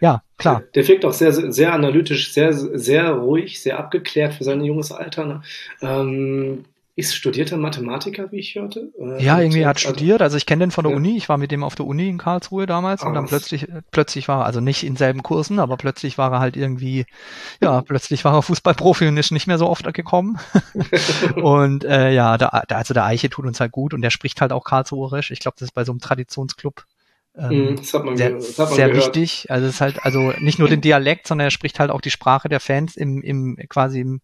ja, klar. Der, der wirkt auch sehr, sehr analytisch, sehr, sehr ruhig, sehr abgeklärt für sein junges Alter. Ne? Ähm, ist studierter Mathematiker, wie ich hörte? Ja, irgendwie er hat also, studiert. Also ich kenne den von der ja. Uni. Ich war mit dem auf der Uni in Karlsruhe damals ah, und dann plötzlich, plötzlich war er, also nicht in selben Kursen, aber plötzlich war er halt irgendwie, ja, plötzlich war er Fußballprofi und ist nicht mehr so oft gekommen. und äh, ja, da, also der Eiche tut uns halt gut und der spricht halt auch Karlsruherisch. Ich glaube, das ist bei so einem Traditionsclub ähm, mhm, sehr, sehr wichtig. Also es ist halt, also nicht nur den Dialekt, sondern er spricht halt auch die Sprache der Fans im, im quasi im,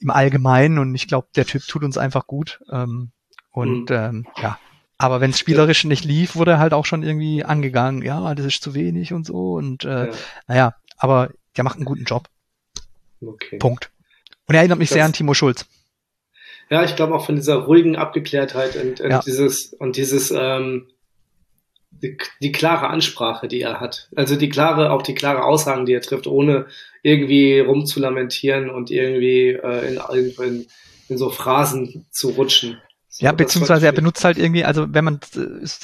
im Allgemeinen und ich glaube, der Typ tut uns einfach gut. Ähm, und mhm. ähm, ja, aber wenn es spielerisch nicht lief, wurde er halt auch schon irgendwie angegangen, ja, das ist zu wenig und so. Und äh, ja. naja, aber der macht einen guten Job. Okay. Punkt. Und er erinnert mich das, sehr an Timo Schulz. Ja, ich glaube auch von dieser ruhigen Abgeklärtheit und, und ja. dieses und dieses ähm, die, die klare Ansprache, die er hat. Also die klare, auch die klare Aussagen, die er trifft, ohne irgendwie rumzulamentieren und irgendwie äh, in, in, in so Phrasen zu rutschen. So, ja, beziehungsweise er benutzt halt irgendwie, also wenn man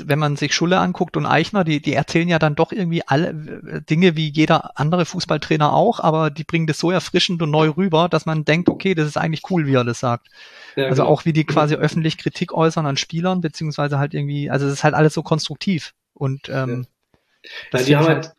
wenn man sich Schulle anguckt und Eichner, die die erzählen ja dann doch irgendwie alle äh, Dinge wie jeder andere Fußballtrainer auch, aber die bringen das so erfrischend und neu rüber, dass man denkt, okay, das ist eigentlich cool, wie er das sagt. Ja, also genau. auch wie die quasi öffentlich Kritik äußern an Spielern, beziehungsweise halt irgendwie, also es ist halt alles so konstruktiv. Und ähm, ja. die haben halt,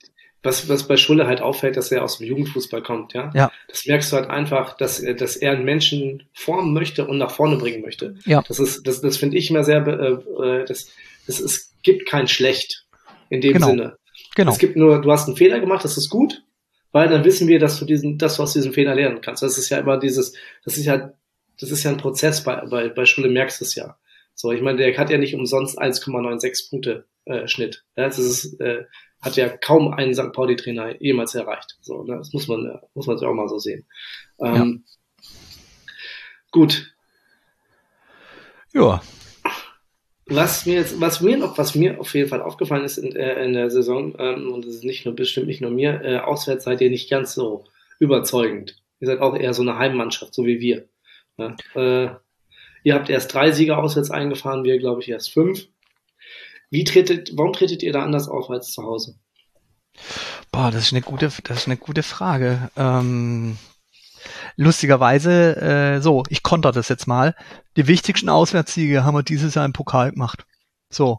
was, was bei Schulle halt auffällt, dass er aus dem Jugendfußball kommt, ja. ja. Das merkst du halt einfach, dass, dass er einen Menschen formen möchte und nach vorne bringen möchte. Ja. Das ist, das, das finde ich immer sehr, äh, das, das es gibt kein Schlecht in dem genau. Sinne. Genau. Es gibt nur, du hast einen Fehler gemacht, das ist gut, weil dann wissen wir, dass du diesen, dass du aus diesem Fehler lernen kannst. Das ist ja immer dieses, das ist ja, das ist ja ein Prozess bei, bei, bei Schule merkst du es ja. So, ich meine, der hat ja nicht umsonst 1,96 Punkte äh, Schnitt. Ja, das ist, äh, hat ja kaum ein St. Pauli-Trainer jemals erreicht. So, ne? Das muss man, muss man sich auch mal so sehen. Ähm, ja. Gut. Ja. Was mir jetzt, was mir noch, was mir auf jeden Fall aufgefallen ist in, äh, in der Saison, ähm, und das ist nicht nur bestimmt nicht nur mir, äh, auswärts seid ihr nicht ganz so überzeugend. Ihr seid auch eher so eine Heimmannschaft, so wie wir. Ja? Äh, Ihr habt erst drei Siege auswärts eingefahren, wir glaube ich erst fünf. Wie tretet, warum tretet ihr da anders auf als zu Hause? Boah, das ist eine gute, das ist eine gute Frage. Ähm, lustigerweise, äh, so, ich konter das jetzt mal. Die wichtigsten Auswärtssiege haben wir dieses Jahr im Pokal gemacht. So.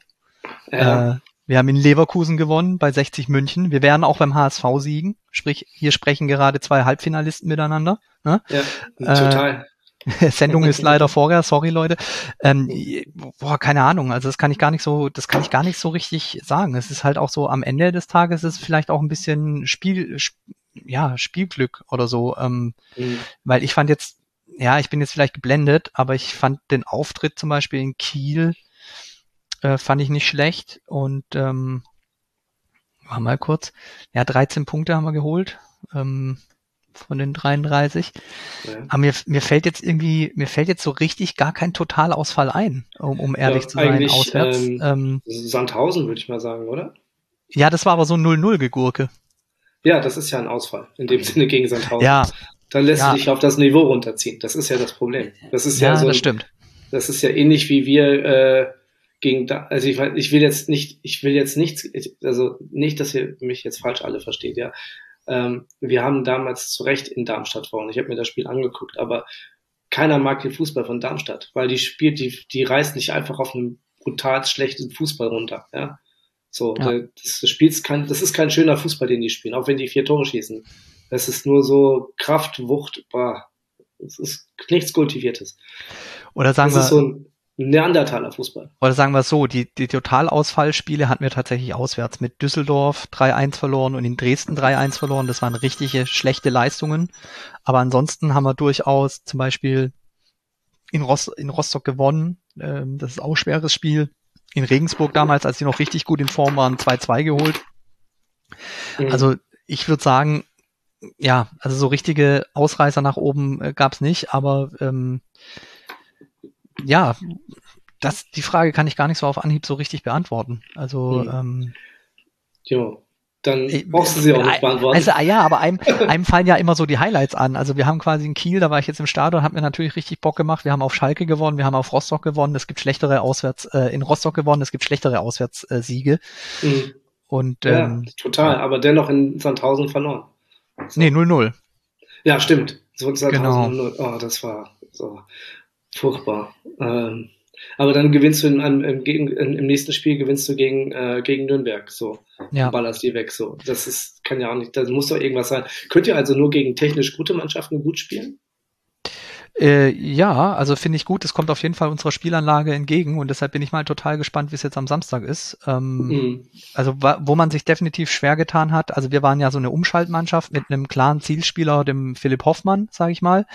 Ja. Äh, wir haben in Leverkusen gewonnen bei 60 München. Wir werden auch beim HSV siegen. Sprich, hier sprechen gerade zwei Halbfinalisten miteinander. Ne? Ja, total. Sendung ist leider vorher, sorry Leute. Ähm, boah, keine Ahnung, also das kann ich gar nicht so, das kann ich gar nicht so richtig sagen. Es ist halt auch so, am Ende des Tages ist es vielleicht auch ein bisschen Spiel, ja, Spielglück oder so. Ähm, mhm. Weil ich fand jetzt, ja, ich bin jetzt vielleicht geblendet, aber ich fand den Auftritt zum Beispiel in Kiel, äh, fand ich nicht schlecht und ähm, war mal kurz, ja, 13 Punkte haben wir geholt. Ähm, von den 33. Ja. Aber mir, mir fällt jetzt irgendwie, mir fällt jetzt so richtig gar kein Totalausfall ein, um, um ehrlich ja, zu sein, auswärts. Ähm, ähm, Sandhausen würde ich mal sagen, oder? Ja, das war aber so ein 0-0-Gegurke. Ja, das ist ja ein Ausfall, in dem Sinne gegen Sandhausen. Ja. Dann lässt ja. du dich auf das Niveau runterziehen. Das ist ja das Problem. Das ist ja, ja so. das stimmt. Das ist ja ähnlich wie wir äh, gegen da, also ich, ich will jetzt nicht, ich will jetzt nichts, also nicht, dass ihr mich jetzt falsch alle versteht, ja. Ähm, wir haben damals zu Recht in Darmstadt verloren. Ich habe mir das Spiel angeguckt, aber keiner mag den Fußball von Darmstadt, weil die spielt, die, die reißt nicht einfach auf einem brutal schlechten Fußball runter. Ja? So, ja. Das, das, Spiel ist kein, das ist kein schöner Fußball, den die spielen, auch wenn die vier Tore schießen. Das ist nur so Kraft, Wucht, boah, es ist nichts Kultiviertes. Oder sagen das wir. So ein Neandertaler Fußball. Oder sagen wir so, die, die Totalausfallspiele hatten wir tatsächlich auswärts mit Düsseldorf 3-1 verloren und in Dresden 3-1 verloren. Das waren richtige schlechte Leistungen. Aber ansonsten haben wir durchaus zum Beispiel in, Rost, in Rostock gewonnen. Ähm, das ist auch ein schweres Spiel. In Regensburg damals, als sie noch richtig gut in Form waren, 2-2 geholt. Mhm. Also ich würde sagen, ja, also so richtige Ausreißer nach oben äh, gab es nicht, aber ähm, ja, das, die Frage kann ich gar nicht so auf Anhieb so richtig beantworten. Also, hm. ähm, jo. Dann brauchst du sie auch nicht beantworten. Also ah ja, aber einem, einem fallen ja immer so die Highlights an. Also wir haben quasi in Kiel, da war ich jetzt im Stadion, hat mir natürlich richtig Bock gemacht. Wir haben auf Schalke gewonnen, wir haben auf Rostock gewonnen. Es gibt schlechtere Auswärts äh, in Rostock gewonnen, es gibt schlechtere Auswärtssiege. Mhm. Und ähm, ja, total. Aber dennoch in Sandhausen verloren. So. Nee, 0-0. Ja, stimmt. So genau. 0 Oh, das war so furchtbar. Ähm, aber dann gewinnst du in einem, im, im, nächsten Spiel gewinnst du gegen, äh, gegen Nürnberg, so. Ja. Ballerst die weg, so. Das ist, kann ja auch nicht, das muss doch irgendwas sein. Könnt ihr also nur gegen technisch gute Mannschaften gut spielen? Äh, ja, also finde ich gut. Es kommt auf jeden Fall unserer Spielanlage entgegen und deshalb bin ich mal total gespannt, wie es jetzt am Samstag ist. Ähm, mhm. Also wo man sich definitiv schwer getan hat. Also wir waren ja so eine Umschaltmannschaft mit einem klaren Zielspieler, dem Philipp Hoffmann, sage ich mal,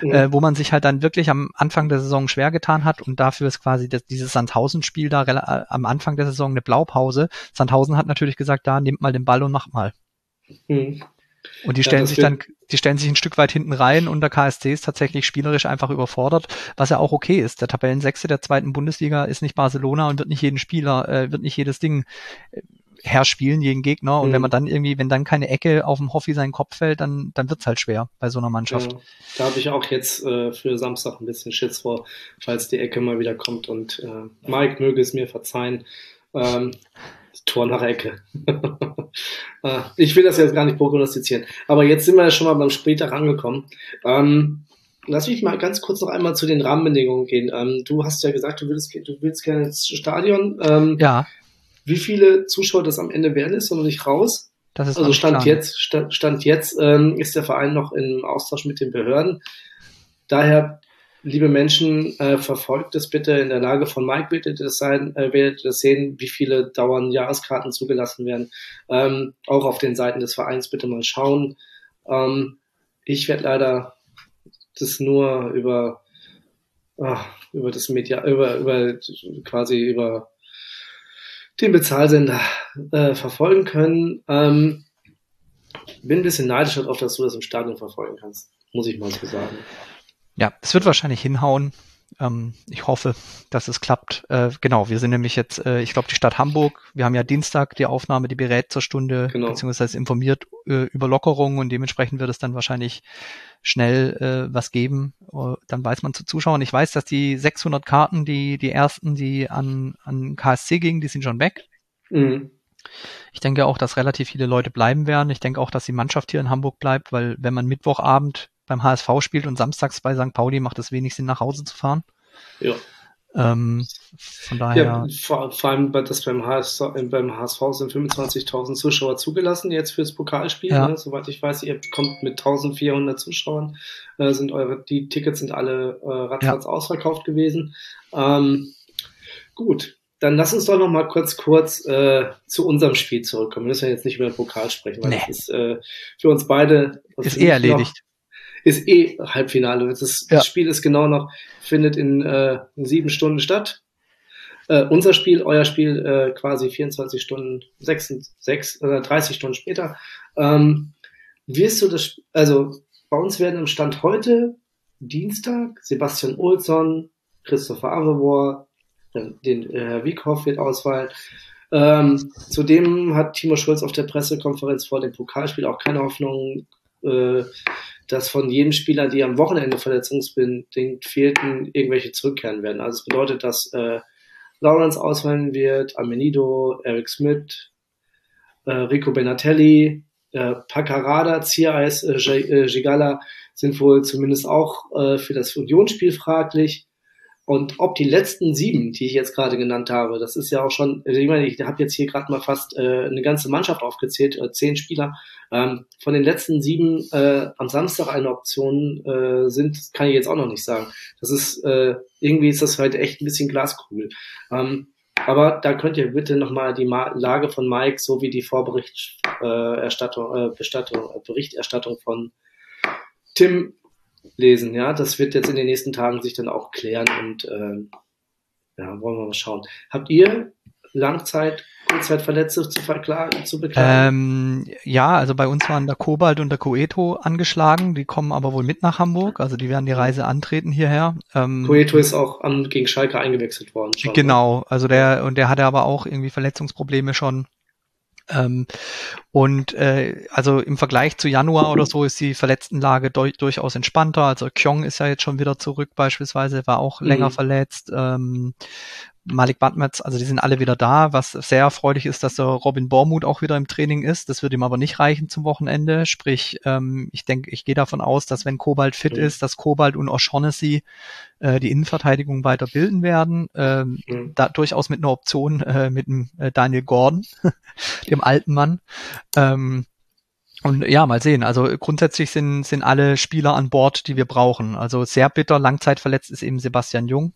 mhm. äh, wo man sich halt dann wirklich am Anfang der Saison schwer getan hat und dafür ist quasi das, dieses Sandhausen-Spiel da äh, am Anfang der Saison eine Blaupause. Sandhausen hat natürlich gesagt, da nehmt mal den Ball und macht mal. Mhm. Und die stellen ja, sich dann, die stellen sich ein Stück weit hinten rein und der KSC ist tatsächlich spielerisch einfach überfordert, was ja auch okay ist. Der Tabellensechste der zweiten Bundesliga ist nicht Barcelona und wird nicht jeden Spieler, äh, wird nicht jedes Ding äh, herspielen, jeden Gegner. Und mhm. wenn man dann irgendwie, wenn dann keine Ecke auf dem Hoffi seinen Kopf fällt, dann, dann wird's halt schwer bei so einer Mannschaft. Ja, da habe ich auch jetzt äh, für Samstag ein bisschen Schiss vor, falls die Ecke mal wieder kommt. Und äh, Mike möge es mir verzeihen. Ähm, Tor nach Ecke. Ah, ich will das jetzt gar nicht prognostizieren. Aber jetzt sind wir ja schon mal beim Später rangekommen. Ähm, lass mich mal ganz kurz noch einmal zu den Rahmenbedingungen gehen. Ähm, du hast ja gesagt, du willst, du willst gerne ins Stadion. Ähm, ja. Wie viele Zuschauer das am Ende werden, ist noch nicht raus. Das ist also Stand jetzt, Stand, Stand jetzt ist der Verein noch im Austausch mit den Behörden. Daher liebe Menschen, äh, verfolgt es bitte in der Lage von Mike, bitte das sein, äh, werdet das sehen, wie viele dauern Jahreskarten zugelassen werden. Ähm, auch auf den Seiten des Vereins bitte mal schauen. Ähm, ich werde leider das nur über, ach, über das Media, über, über quasi über den Bezahlsender äh, verfolgen können. Ähm, bin ein bisschen neidisch darauf, dass du das im Stadion verfolgen kannst, muss ich mal so sagen. Ja, es wird wahrscheinlich hinhauen. Ähm, ich hoffe, dass es klappt. Äh, genau, wir sind nämlich jetzt, äh, ich glaube, die Stadt Hamburg. Wir haben ja Dienstag die Aufnahme, die berät zur Stunde, genau. beziehungsweise informiert äh, über Lockerungen und dementsprechend wird es dann wahrscheinlich schnell äh, was geben. Uh, dann weiß man zu Zuschauern. Ich weiß, dass die 600 Karten, die die ersten, die an, an KSC gingen, die sind schon weg. Mhm. Ich denke auch, dass relativ viele Leute bleiben werden. Ich denke auch, dass die Mannschaft hier in Hamburg bleibt, weil wenn man Mittwochabend beim HSV spielt und samstags bei St. Pauli, macht es wenig Sinn, nach Hause zu fahren. Ja. Ähm, von daher. Ja, vor, vor allem, dass beim HSV, beim HSV sind 25.000 Zuschauer zugelassen jetzt fürs Pokalspiel. Ja. Ne? Soweit ich weiß, ihr kommt mit 1.400 Zuschauern, äh, sind eure, die Tickets sind alle äh, ratzfatz ja. ausverkauft gewesen. Ähm, gut, dann lass uns doch noch mal kurz kurz äh, zu unserem Spiel zurückkommen. Wir müssen ja jetzt nicht über den Pokal sprechen, weil nee. das ist äh, für uns beide ist eh erledigt ist eh Halbfinale. Das, ja. Spiel ist genau noch, findet in, äh, in sieben Stunden statt. Äh, unser Spiel, euer Spiel äh, quasi 24 Stunden, 6, 6 oder 30 Stunden später. Ähm, wirst du das, also bei uns werden im Stand heute Dienstag Sebastian Olsson, Christopher Avevor, den äh, Herr Wiekhoff wird ausfallen. Ähm, zudem hat Timo Schulz auf der Pressekonferenz vor dem Pokalspiel auch keine Hoffnung äh, dass von jedem Spieler, die am Wochenende verletzungsbedingt fehlten, irgendwelche zurückkehren werden. Also es bedeutet, dass äh, Lawrence ausfallen wird, Amenido, Eric Smith, äh, Rico Benatelli, äh, Pacarada, Ziereis, äh, äh, Gigala sind wohl zumindest auch äh, für das Unionsspiel fraglich. Und ob die letzten sieben, die ich jetzt gerade genannt habe, das ist ja auch schon, also ich meine, ich habe jetzt hier gerade mal fast äh, eine ganze Mannschaft aufgezählt, äh, zehn Spieler. Ähm, von den letzten sieben äh, am Samstag eine Option äh, sind, kann ich jetzt auch noch nicht sagen. Das ist äh, irgendwie ist das heute echt ein bisschen Glaskugel. Ähm, aber da könnt ihr bitte nochmal die Lage von Mike sowie die Vorberichterstattung, äh, Bestattung, äh, Berichterstattung von Tim lesen. Ja, das wird jetzt in den nächsten Tagen sich dann auch klären und äh, ja, wollen wir mal schauen. Habt ihr Langzeit, Kurzzeitverletzte zu verklagen, zu beklagen? Ähm, ja, also bei uns waren der Kobalt und der Coeto angeschlagen. Die kommen aber wohl mit nach Hamburg. Also die werden die Reise antreten hierher. Ähm, Coeto ist auch an, gegen Schalke eingewechselt worden. Schon, genau. Also der, und der hatte aber auch irgendwie Verletzungsprobleme schon ähm, und äh, also im Vergleich zu Januar oder so ist die Verletztenlage durch, durchaus entspannter. Also Kyong ist ja jetzt schon wieder zurück beispielsweise, war auch mhm. länger verletzt. Ähm, Malik Batmetz, also die sind alle wieder da. Was sehr erfreulich ist, dass der Robin Bormuth auch wieder im Training ist. Das wird ihm aber nicht reichen zum Wochenende. Sprich, ähm, ich denke, ich gehe davon aus, dass wenn Kobalt fit mhm. ist, dass Kobalt und O'Shaughnessy äh, die Innenverteidigung weiter bilden werden. Ähm, mhm. da durchaus mit einer Option äh, mit dem äh, Daniel Gordon, dem alten Mann. Ähm, und ja, mal sehen. Also grundsätzlich sind, sind alle Spieler an Bord, die wir brauchen. Also sehr bitter, langzeitverletzt ist eben Sebastian Jung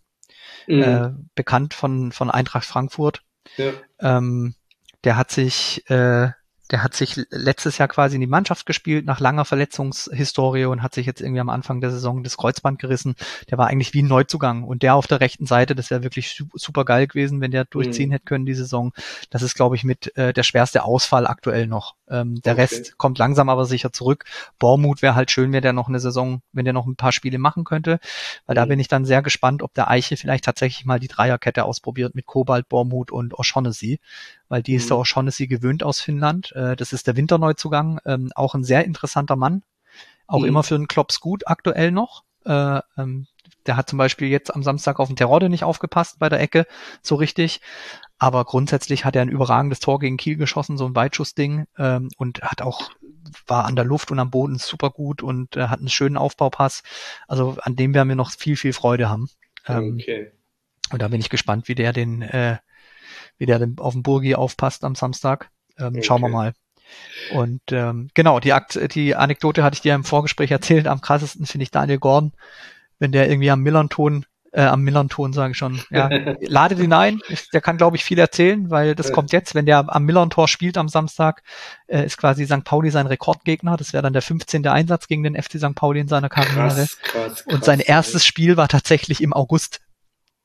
mhm. äh, bekannt von, von Eintracht Frankfurt. Ja. Ähm, der hat sich äh, der hat sich letztes Jahr quasi in die Mannschaft gespielt nach langer Verletzungshistorie und hat sich jetzt irgendwie am Anfang der Saison das Kreuzband gerissen. Der war eigentlich wie ein Neuzugang und der auf der rechten Seite, das wäre wirklich super geil gewesen, wenn der durchziehen mhm. hätte können die Saison. Das ist, glaube ich, mit äh, der schwerste Ausfall aktuell noch. Ähm, der okay. Rest kommt langsam aber sicher zurück. Bormut wäre halt schön, wenn der noch eine Saison, wenn der noch ein paar Spiele machen könnte, weil mhm. da bin ich dann sehr gespannt, ob der Eiche vielleicht tatsächlich mal die Dreierkette ausprobiert mit Kobalt, Bormut und O'Shaughnessy weil die ist mhm. ja auch schon ist sie gewöhnt aus Finnland. Äh, das ist der Winterneuzugang, ähm, auch ein sehr interessanter Mann. Auch mhm. immer für einen Klops gut aktuell noch. Äh, ähm, der hat zum Beispiel jetzt am Samstag auf den Terrorde nicht aufgepasst bei der Ecke, so richtig. Aber grundsätzlich hat er ein überragendes Tor gegen Kiel geschossen, so ein Weitschussding, ähm, und hat auch, war an der Luft und am Boden super gut und äh, hat einen schönen Aufbaupass. Also an dem werden wir noch viel, viel Freude haben. Ähm, okay. Und da bin ich gespannt, wie der den äh, wie der auf den Burgi aufpasst am Samstag. Ähm, okay. Schauen wir mal. Und ähm, genau, die, Akt, die Anekdote hatte ich dir im Vorgespräch erzählt. Am krassesten finde ich Daniel Gordon, wenn der irgendwie am Millanton, äh, am Millanton sage ich schon, ja, ladet ihn ein. Der kann, glaube ich, viel erzählen, weil das kommt jetzt, wenn der am Millantor spielt am Samstag, äh, ist quasi St. Pauli sein Rekordgegner. Das wäre dann der 15. Einsatz gegen den FC St. Pauli in seiner Karriere. Krass, krass, krass, Und sein erstes Spiel war tatsächlich im August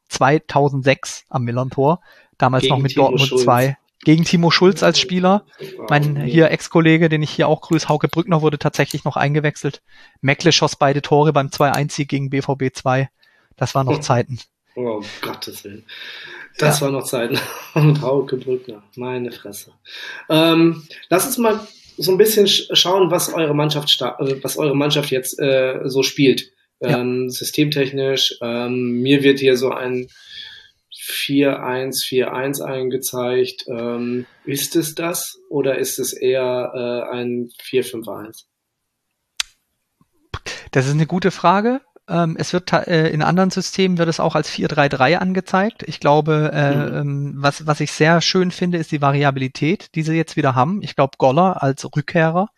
2006 am Millantor. Damals gegen noch mit Timo Dortmund 2. Gegen Timo Schulz als Spieler. Mein hier Ex-Kollege, den ich hier auch grüße, Hauke Brückner, wurde tatsächlich noch eingewechselt. Meckle schoss beide Tore beim 2-1-Sieg gegen BVB 2. Das waren noch Zeiten. Oh, Gottes Willen. Das ja. war noch Zeiten. Und Hauke Brückner. Meine Fresse. Ähm, lass uns mal so ein bisschen schauen, was eure Mannschaft, äh, was eure Mannschaft jetzt äh, so spielt. Ähm, ja. Systemtechnisch. Ähm, mir wird hier so ein 4-1-4-1 eingezeigt. Ähm, ist es das oder ist es eher äh, ein 4-5-1? Das ist eine gute Frage. Ähm, es wird äh, in anderen Systemen wird es auch als 4-3-3 angezeigt. Ich glaube, äh, mhm. Ähm, was, was ich sehr schön finde, ist die Variabilität, die sie jetzt wieder haben. Ich glaube, Goller als Rückkehrer,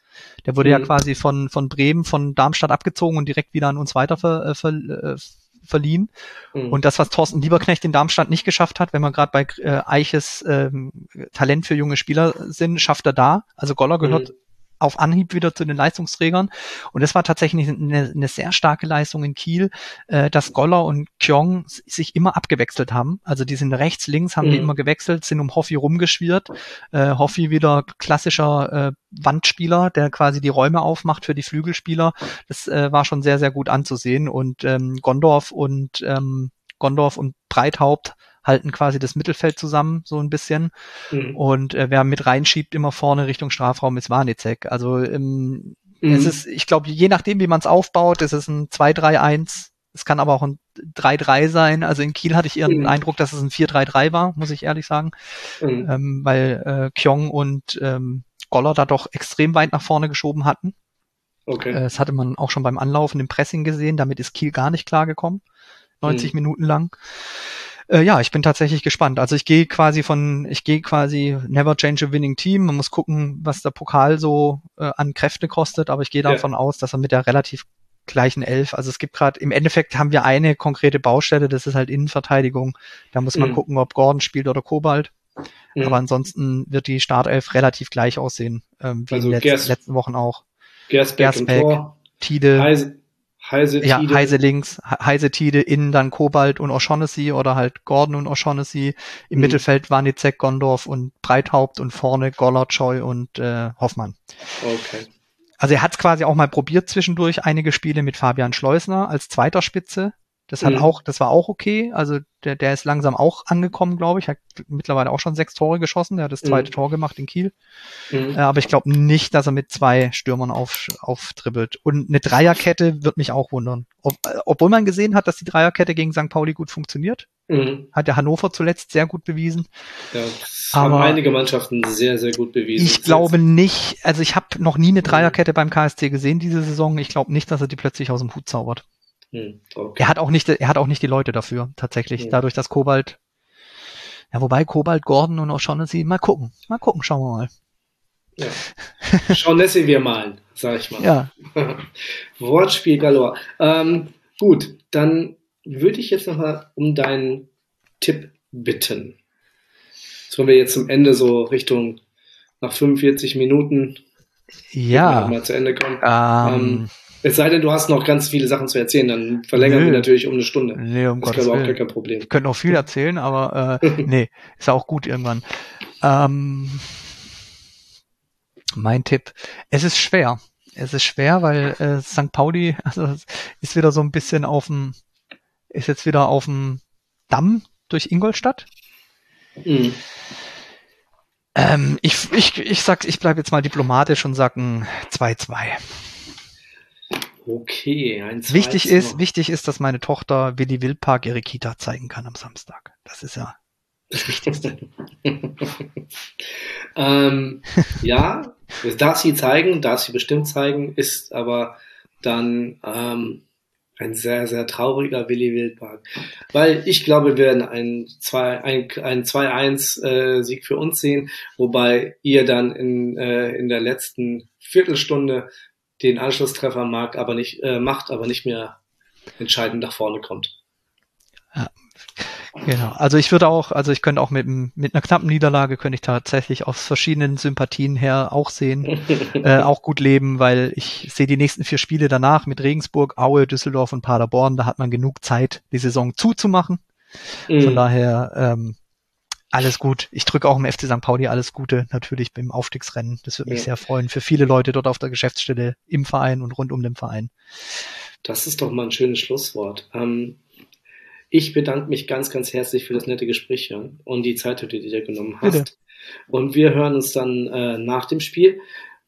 der wurde mhm. ja quasi von, von Bremen, von Darmstadt abgezogen und direkt wieder an uns weiter ver, äh, ver, äh, verliehen. Mhm. Und das, was Thorsten Lieberknecht in Darmstadt nicht geschafft hat, wenn wir gerade bei äh, Eiches ähm, Talent für junge Spieler sind, schafft er da. Also Goller gehört mhm auf Anhieb wieder zu den Leistungsträgern. Und das war tatsächlich eine, eine sehr starke Leistung in Kiel, äh, dass Goller und Kyong sich immer abgewechselt haben. Also die sind rechts, links, haben mhm. die immer gewechselt, sind um Hoffi rumgeschwirrt. Äh, Hoffi wieder klassischer äh, Wandspieler, der quasi die Räume aufmacht für die Flügelspieler. Das äh, war schon sehr, sehr gut anzusehen. Und ähm, Gondorf und ähm, Gondorf und Breithaupt halten quasi das Mittelfeld zusammen, so ein bisschen. Mhm. Und äh, wer mit reinschiebt immer vorne Richtung Strafraum ist Warnizek. Also ähm, mhm. es ist, ich glaube, je nachdem, wie man es aufbaut, ist es ein 2-3-1. Es kann aber auch ein 3-3 sein. Also in Kiel hatte ich eher mhm. den Eindruck, dass es ein 4-3-3 war, muss ich ehrlich sagen. Mhm. Ähm, weil äh, Kyong und ähm, Goller da doch extrem weit nach vorne geschoben hatten. Okay. Äh, das hatte man auch schon beim Anlaufen im Pressing gesehen. Damit ist Kiel gar nicht klargekommen. 90 mhm. Minuten lang. Äh, ja, ich bin tatsächlich gespannt. Also ich gehe quasi von, ich gehe quasi never change a winning team. Man muss gucken, was der Pokal so äh, an Kräfte kostet, aber ich gehe davon ja. aus, dass er mit der relativ gleichen Elf, also es gibt gerade, im Endeffekt haben wir eine konkrete Baustelle, das ist halt Innenverteidigung. Da muss man mhm. gucken, ob Gordon spielt oder Kobalt. Mhm. Aber ansonsten wird die Startelf relativ gleich aussehen, ähm, wie also in den letzten, letzten Wochen auch. Gersbeck, Gersbeck Tide. Heise, Heise, ja, Tide. Heise links, Heise Tide, innen dann Kobalt und O'Shaughnessy oder halt Gordon und O'Shaughnessy. Im mhm. Mittelfeld Wanizek, Gondorf und Breithaupt und vorne Goller, Choi und äh, Hoffmann. Okay. Also er hat es quasi auch mal probiert zwischendurch einige Spiele mit Fabian Schleusner als zweiter Spitze. Das hat mhm. auch, das war auch okay. Also der, der ist langsam auch angekommen, glaube ich. Hat mittlerweile auch schon sechs Tore geschossen. Der hat das zweite mhm. Tor gemacht in Kiel. Mhm. Äh, aber ich glaube nicht, dass er mit zwei Stürmern auf, auftribbelt. Und eine Dreierkette wird mich auch wundern. Ob, äh, obwohl man gesehen hat, dass die Dreierkette gegen St. Pauli gut funktioniert. Mhm. Hat der Hannover zuletzt sehr gut bewiesen. Ja, das aber haben einige Mannschaften sehr, sehr gut bewiesen. Ich glaube nicht, also ich habe noch nie eine. Dreierkette beim KSC gesehen diese Saison. Ich glaube nicht, dass er die plötzlich aus dem Hut zaubert. Hm, okay. Er hat auch nicht, er hat auch nicht die Leute dafür, tatsächlich. Ja. Dadurch, dass Kobalt, ja, wobei Kobalt, Gordon und auch Shaughnessy, mal gucken, mal gucken, schauen wir mal. Ja. Shaughnessy wir malen, sag ich mal. Ja. Wortspiel galore. Ähm, gut, dann würde ich jetzt nochmal um deinen Tipp bitten. Sollen wir jetzt zum Ende so Richtung nach 45 Minuten ja. mal zu Ende kommen? Ähm, ähm, es sei denn, du hast noch ganz viele Sachen zu erzählen, dann verlängern Nö. wir natürlich um eine Stunde. Nee, um das ist auch gar kein Problem. Wir können auch viel erzählen, aber äh, nee, ist auch gut irgendwann. Ähm, mein Tipp. Es ist schwer. Es ist schwer, weil äh, St. Pauli also ist wieder so ein bisschen auf dem, ist jetzt wieder auf dem Damm durch Ingolstadt. Mhm. Ähm, ich, ich, ich sag's, ich bleib jetzt mal diplomatisch und sag ein 2-2. Okay, ein Wichtig ist, wichtig ist, dass meine Tochter Willi Wildpark ihre Kita zeigen kann am Samstag. Das ist ja das Wichtigste. ähm, ja, das darf sie zeigen, darf sie bestimmt zeigen, ist aber dann ähm, ein sehr, sehr trauriger Willi Wildpark. Weil ich glaube, wir werden einen 2-1-Sieg äh, für uns sehen, wobei ihr dann in, äh, in der letzten Viertelstunde den Anschlusstreffer mag, aber nicht, äh, macht, aber nicht mehr entscheidend nach vorne kommt. Ja, genau. Also ich würde auch, also ich könnte auch mit, mit einer knappen Niederlage könnte ich tatsächlich aus verschiedenen Sympathien her auch sehen, äh, auch gut leben, weil ich sehe die nächsten vier Spiele danach mit Regensburg, Aue, Düsseldorf und Paderborn. Da hat man genug Zeit, die Saison zuzumachen. Mhm. Von daher ähm, alles gut. Ich drücke auch im FC St. Pauli alles Gute, natürlich beim Aufstiegsrennen. Das würde mich ja. sehr freuen. Für viele Leute dort auf der Geschäftsstelle, im Verein und rund um den Verein. Das ist doch mal ein schönes Schlusswort. Ähm, ich bedanke mich ganz, ganz herzlich für das nette Gespräch und die Zeit, die du dir genommen hast. Bitte. Und wir hören uns dann äh, nach dem Spiel.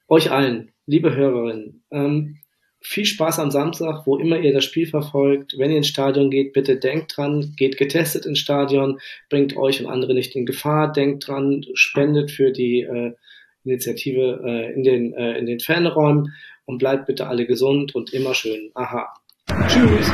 Euch allen, liebe Hörerinnen, ähm, viel Spaß am Samstag, wo immer ihr das Spiel verfolgt. Wenn ihr ins Stadion geht, bitte denkt dran, geht getestet ins Stadion, bringt euch und andere nicht in Gefahr, denkt dran, spendet für die äh, Initiative äh, in, den, äh, in den Fanräumen und bleibt bitte alle gesund und immer schön. Aha. Tschüss.